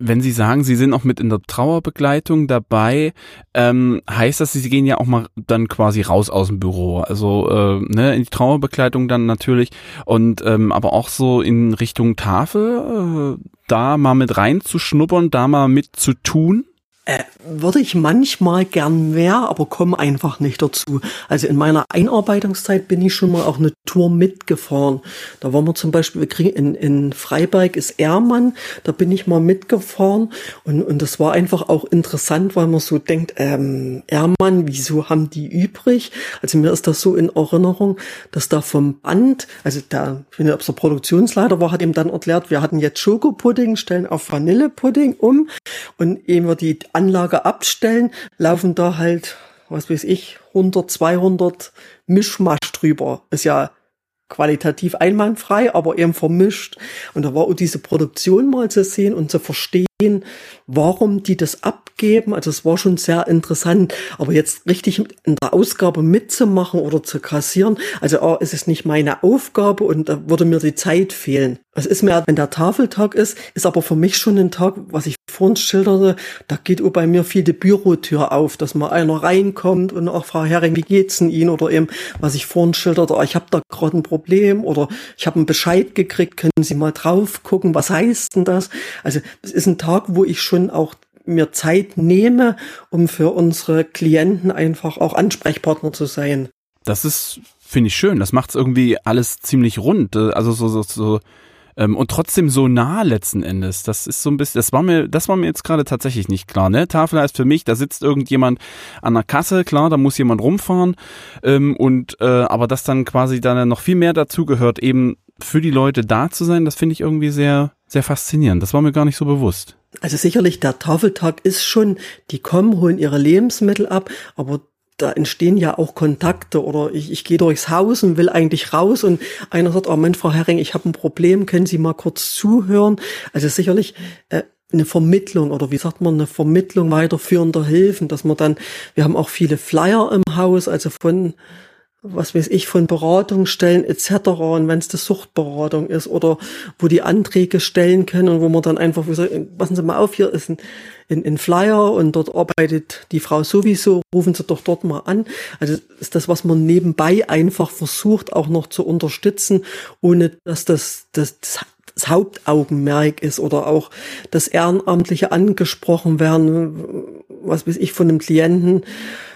wenn Sie sagen, Sie sind auch mit in der Trauerbegleitung dabei, ähm, heißt das, Sie gehen ja auch mal dann quasi raus aus dem Büro, also äh, ne, in die Trauerbegleitung dann natürlich und ähm, aber auch so in Richtung Tafel, äh, da mal mit reinzuschnuppern, da mal mit zu tun? Äh, würde ich manchmal gern mehr, aber komme einfach nicht dazu. Also in meiner Einarbeitungszeit bin ich schon mal auch eine Tour mitgefahren. Da waren wir zum Beispiel, wir kriegen in, in Freiberg ist Ermann, da bin ich mal mitgefahren und, und das war einfach auch interessant, weil man so denkt, ähm, Ermann, wieso haben die übrig? Also mir ist das so in Erinnerung, dass da vom Band, also der, ich weiß nicht, ob es der Produktionsleiter war, hat ihm dann erklärt, wir hatten jetzt Schokopudding, stellen auf Vanillepudding um und eben wir die Anlage abstellen, laufen da halt, was weiß ich, 100, 200 Mischmasch drüber. Ist ja qualitativ einwandfrei, aber eben vermischt. Und da war auch diese Produktion mal zu sehen und zu verstehen, warum die das abgeben. Also es war schon sehr interessant. Aber jetzt richtig in der Ausgabe mitzumachen oder zu kassieren, also oh, es ist nicht meine Aufgabe und da würde mir die Zeit fehlen. Es ist mir, wenn der Tafeltag ist, ist aber für mich schon ein Tag, was ich vorhin schilderte, da geht auch bei mir viel die Bürotür auf, dass mal einer reinkommt und auch Frau Herring, wie geht's Ihnen? Oder eben, was ich vorhin schilderte, oh, ich habe da gerade ein Problem oder ich habe einen Bescheid gekriegt, können Sie mal drauf gucken, was heißt denn das? Also es ist ein Tag, wo ich schon auch mir Zeit nehme, um für unsere Klienten einfach auch Ansprechpartner zu sein. Das ist, finde ich schön. Das macht es irgendwie alles ziemlich rund. Also so, so, so ähm, und trotzdem so nah letzten Endes. Das ist so ein bisschen, das war mir, das war mir jetzt gerade tatsächlich nicht klar. Ne? Tafel heißt für mich, da sitzt irgendjemand an der Kasse, klar, da muss jemand rumfahren. Ähm, und äh, aber dass dann quasi dann noch viel mehr dazu gehört, eben für die Leute da zu sein, das finde ich irgendwie sehr, sehr faszinierend. Das war mir gar nicht so bewusst. Also sicherlich, der Tafeltag ist schon, die kommen, holen ihre Lebensmittel ab, aber da entstehen ja auch Kontakte oder ich, ich gehe durchs Haus und will eigentlich raus und einer sagt, oh Mensch, Frau Herring, ich habe ein Problem, können Sie mal kurz zuhören? Also sicherlich äh, eine Vermittlung oder wie sagt man, eine Vermittlung weiterführender Hilfen, dass man dann, wir haben auch viele Flyer im Haus, also von was weiß ich, von Beratungsstellen etc. Und wenn es die Suchtberatung ist oder wo die Anträge stellen können und wo man dann einfach, wie sagt, passen Sie mal auf, hier ist ein, ein, ein Flyer und dort arbeitet die Frau sowieso, rufen Sie doch dort mal an. Also ist das, was man nebenbei einfach versucht, auch noch zu unterstützen, ohne dass das, das, das Hauptaugenmerk ist oder auch das Ehrenamtliche angesprochen werden, was weiß ich, von einem Klienten,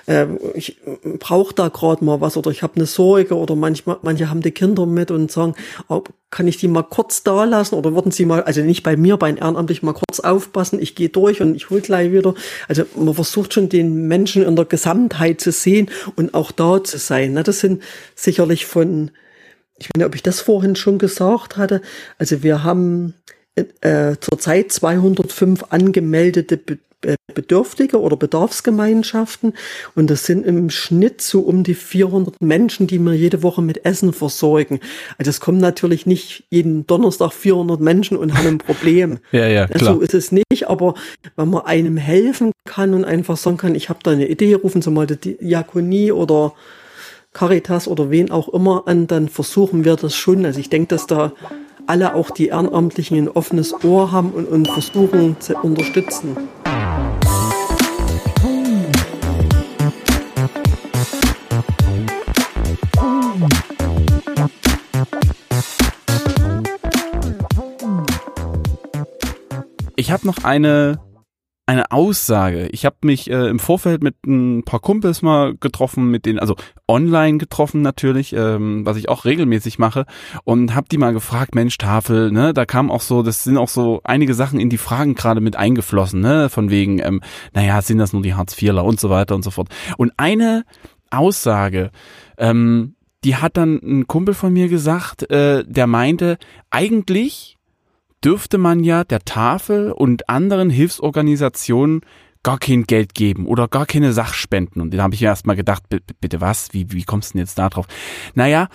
äh, ich brauche da gerade mal was oder ich habe eine Sorge oder manchmal, manche haben die Kinder mit und sagen, oh, kann ich die mal kurz da lassen oder würden sie mal, also nicht bei mir, bei Ehrenamtlich mal kurz aufpassen, ich gehe durch und ich hol gleich wieder. Also man versucht schon den Menschen in der Gesamtheit zu sehen und auch da zu sein. Ne? Das sind sicherlich von, ich weiß nicht, ob ich das vorhin schon gesagt hatte, also wir haben äh, zurzeit 205 angemeldete Be äh, Bedürftige oder Bedarfsgemeinschaften. Und das sind im Schnitt so um die 400 Menschen, die wir jede Woche mit Essen versorgen. Also es kommen natürlich nicht jeden Donnerstag 400 Menschen und haben ein Problem. ja, ja, klar. So ist es nicht, aber wenn man einem helfen kann und einfach sagen kann, ich habe da eine Idee, rufen Sie mal die Diakonie oder Caritas oder wen auch immer an, dann versuchen wir das schon. Also ich denke, dass da alle auch die Ehrenamtlichen ein offenes Ohr haben und, und versuchen zu unterstützen. Ich habe noch eine eine Aussage. Ich habe mich äh, im Vorfeld mit ein paar Kumpels mal getroffen, mit denen, also online getroffen natürlich, ähm, was ich auch regelmäßig mache, und habe die mal gefragt, Mensch, Tafel, ne, da kam auch so, das sind auch so einige Sachen in die Fragen gerade mit eingeflossen, ne, von wegen, ähm, naja, sind das nur die Hartz-IVler und so weiter und so fort. Und eine Aussage, ähm, die hat dann ein Kumpel von mir gesagt, äh, der meinte, eigentlich dürfte man ja der Tafel und anderen Hilfsorganisationen gar kein Geld geben oder gar keine Sachspenden. Und da habe ich mir erstmal gedacht, bitte was, wie, wie kommst du denn jetzt da drauf? Naja,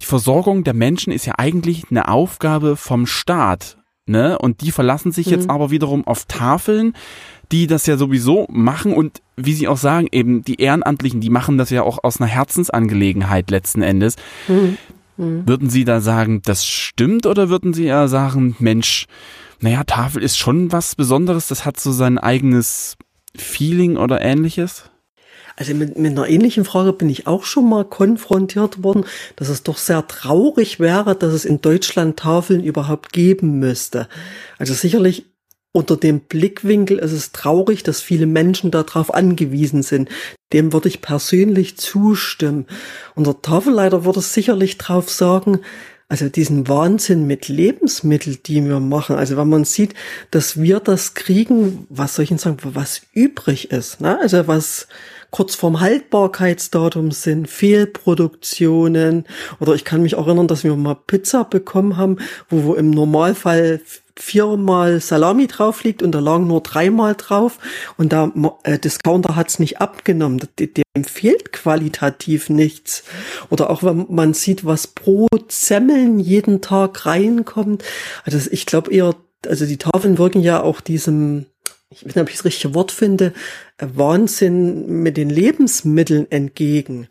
die Versorgung der Menschen ist ja eigentlich eine Aufgabe vom Staat. Ne? Und die verlassen sich mhm. jetzt aber wiederum auf Tafeln, die das ja sowieso machen und wie Sie auch sagen, eben die Ehrenamtlichen, die machen das ja auch aus einer Herzensangelegenheit letzten Endes. Mhm. Würden Sie da sagen, das stimmt oder würden Sie eher sagen, Mensch, naja, Tafel ist schon was Besonderes, das hat so sein eigenes Feeling oder ähnliches? Also mit, mit einer ähnlichen Frage bin ich auch schon mal konfrontiert worden, dass es doch sehr traurig wäre, dass es in Deutschland Tafeln überhaupt geben müsste. Also sicherlich unter dem Blickwinkel ist es traurig, dass viele Menschen darauf angewiesen sind. Dem würde ich persönlich zustimmen. Unser Tafelleiter würde sicherlich drauf sagen, also diesen Wahnsinn mit Lebensmitteln, die wir machen. Also wenn man sieht, dass wir das kriegen, was soll ich denn sagen, was übrig ist. Ne? Also was kurz vorm Haltbarkeitsdatum sind, Fehlproduktionen. Oder ich kann mich erinnern, dass wir mal Pizza bekommen haben, wo wir im Normalfall viermal Salami drauf liegt und da lagen nur dreimal drauf und der äh, Discounter hat's nicht abgenommen. Dem fehlt qualitativ nichts. Oder auch wenn man sieht, was pro Semmeln jeden Tag reinkommt. Also ich glaube eher, also die Tafeln wirken ja auch diesem ich weiß nicht, ob ich das richtige Wort finde, äh, Wahnsinn mit den Lebensmitteln entgegen.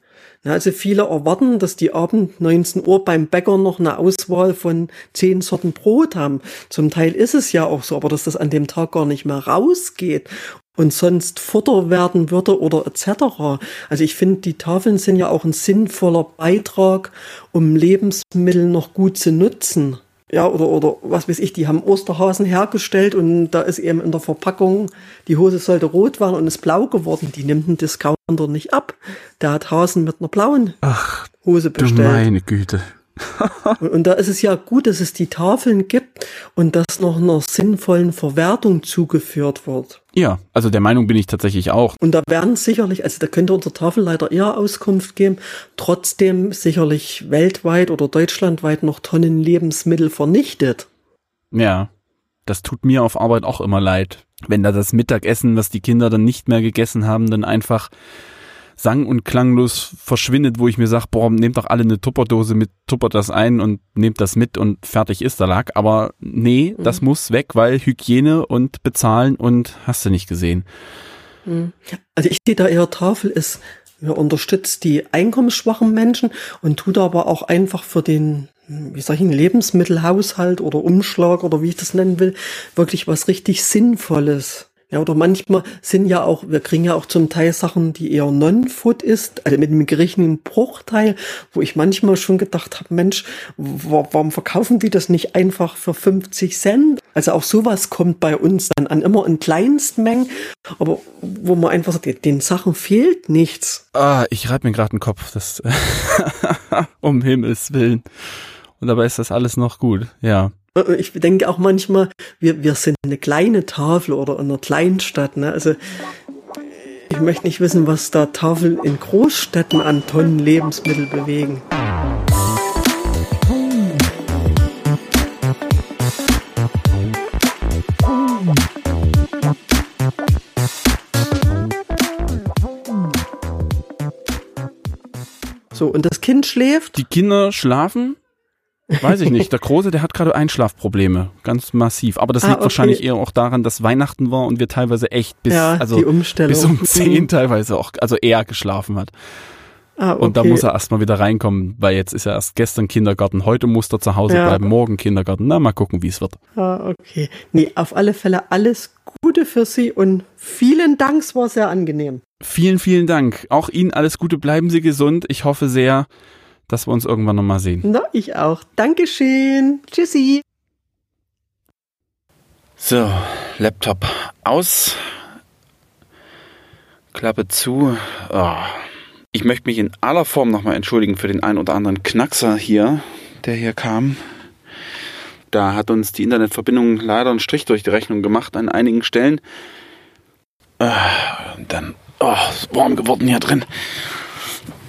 Also viele erwarten, dass die Abend 19 Uhr beim Bäcker noch eine Auswahl von zehn Sorten Brot haben. Zum Teil ist es ja auch so, aber dass das an dem Tag gar nicht mehr rausgeht und sonst Futter werden würde oder etc. Also ich finde, die Tafeln sind ja auch ein sinnvoller Beitrag, um Lebensmittel noch gut zu nutzen ja, oder, oder was weiß ich, die haben Osterhasen hergestellt und da ist eben in der Verpackung, die Hose sollte rot werden und ist blau geworden. Die nimmt ein Discounter nicht ab. Der hat Hasen mit einer blauen Ach, Hose bestellt. Du meine Güte. und, und, da ist es ja gut, dass es die Tafeln gibt und dass noch einer sinnvollen Verwertung zugeführt wird. Ja, also der Meinung bin ich tatsächlich auch. Und da werden sicherlich, also da könnte unser Tafelleiter eher Auskunft geben, trotzdem sicherlich weltweit oder deutschlandweit noch Tonnen Lebensmittel vernichtet. Ja, das tut mir auf Arbeit auch immer leid, wenn da das Mittagessen, was die Kinder dann nicht mehr gegessen haben, dann einfach sang- und klanglos verschwindet, wo ich mir sage, boah, nehmt doch alle eine Tupperdose mit, tuppert das ein und nehmt das mit und fertig ist der Lack. Aber nee, Mhm. das muss weg, weil Hygiene und bezahlen und hast du nicht gesehen. Also ich sehe da eher Tafel ist, ja, unterstützt die einkommensschwachen Menschen und tut aber auch einfach für den, wie sag ich, einen Lebensmittelhaushalt oder Umschlag oder wie ich das nennen will, wirklich was richtig Sinnvolles. Ja, oder manchmal sind ja auch, wir kriegen ja auch zum Teil Sachen, die eher Non-Food ist, also mit einem geringen Bruchteil, wo ich manchmal schon gedacht habe, Mensch, wa- warum verkaufen die das nicht einfach für 50 Cent? Also auch sowas kommt bei uns dann an, immer in Kleinstmengen, aber wo man einfach sagt, den Sachen fehlt nichts. Ah, ich reibe mir gerade den Kopf, das um Himmels Willen. Und dabei ist das alles noch gut, ja. Äh, Ich denke auch manchmal, wir, wir sind eine kleine Tafel oder in einer Kleinstadt. Ne? Also ich möchte nicht wissen, was da Tafeln in Großstädten an Tonnen Lebensmittel bewegen. So, und das Kind schläft. Die Kinder schlafen? Weiß ich nicht. Der Große, der hat gerade Einschlafprobleme. Ganz massiv. Aber das Ah, liegt okay. wahrscheinlich eher auch daran, dass Weihnachten war und wir teilweise echt bis, Ja, also bis um zehn Mhm. teilweise auch, also er geschlafen hat. Ah, okay. Und da muss er erstmal wieder reinkommen, weil jetzt ist er erst gestern Kindergarten, heute muss er zu Hause Ja. bleiben, morgen Kindergarten. Na, mal gucken, wie es wird. Ah, okay. Nee, auf alle Fälle alles Gute für Sie und vielen Dank, es war sehr angenehm. Vielen, vielen Dank. Auch Ihnen alles Gute, bleiben Sie gesund. Ich hoffe sehr, dass wir uns irgendwann nochmal sehen. Na, ich auch. Dankeschön. Tschüssi. So, Laptop aus. Klappe zu. Oh. Ich möchte mich in aller Form nochmal entschuldigen für den ein oder anderen Knackser hier, der hier kam. Da hat uns die Internetverbindung leider einen Strich durch die Rechnung gemacht an einigen Stellen. Ah, Und dann, oh, ist warm geworden hier drin.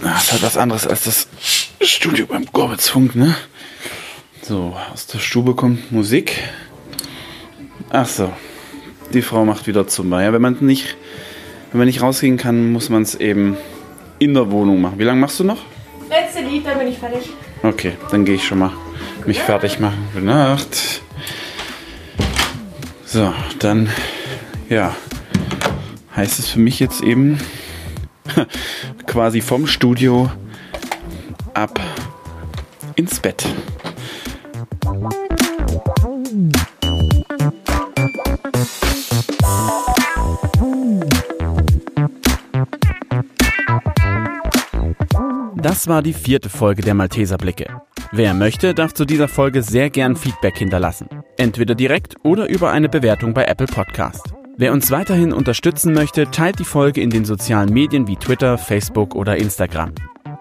Das ist halt was anderes als das Studio beim Gorbitzfunk, ne? So, aus der Stube kommt Musik. Ach so, die Frau macht wieder zu. Ja, wenn man nicht, wenn man nicht rausgehen kann, muss man es eben in der Wohnung machen. Wie lange machst du noch? Letzte Lied, dann bin ich fertig. Okay, dann gehe ich schon mal mich fertig machen. Gute Nacht. So, dann, ja, heißt es für mich jetzt eben quasi vom Studio ab ins Bett. Das war die vierte Folge der Malteser Blicke. Wer möchte, darf zu dieser Folge sehr gern Feedback hinterlassen. Entweder direkt oder über eine Bewertung bei Apple Podcast. Wer uns weiterhin unterstützen möchte, teilt die Folge in den sozialen Medien wie Twitter, Facebook oder Instagram.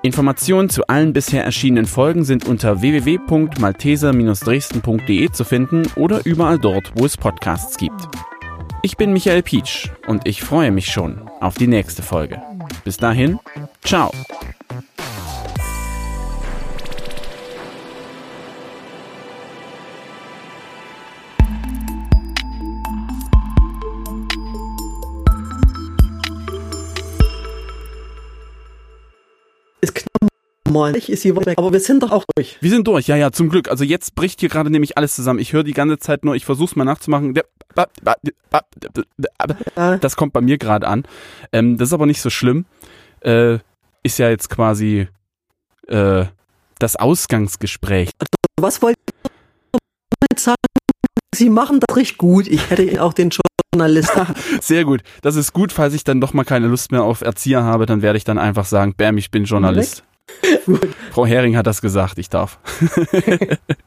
Informationen zu allen bisher erschienenen Folgen sind unter www.malteser-dresden.de zu finden oder überall dort, wo es Podcasts gibt. Ich bin Michael Pietsch und ich freue mich schon auf die nächste Folge. Bis dahin, ciao. Ist knapp. Ich ist sie weg. Aber wir sind doch auch durch. Wir sind durch, ja, ja, zum Glück. Also jetzt bricht hier gerade nämlich alles zusammen. Ich höre die ganze Zeit nur, ich versuch's mal nachzumachen. Das kommt bei mir gerade an. Ähm, das ist aber nicht so schlimm. Äh, ist ja jetzt quasi äh, das Ausgangsgespräch. Was wollt ihr sagen? Sie machen das richtig gut. Ich hätte Ihnen auch den Journalisten. Sehr gut. Das ist gut, falls ich dann doch mal keine Lust mehr auf Erzieher habe, dann werde ich dann einfach sagen, Bam, ich bin Journalist. Frau Hering hat das gesagt, ich darf.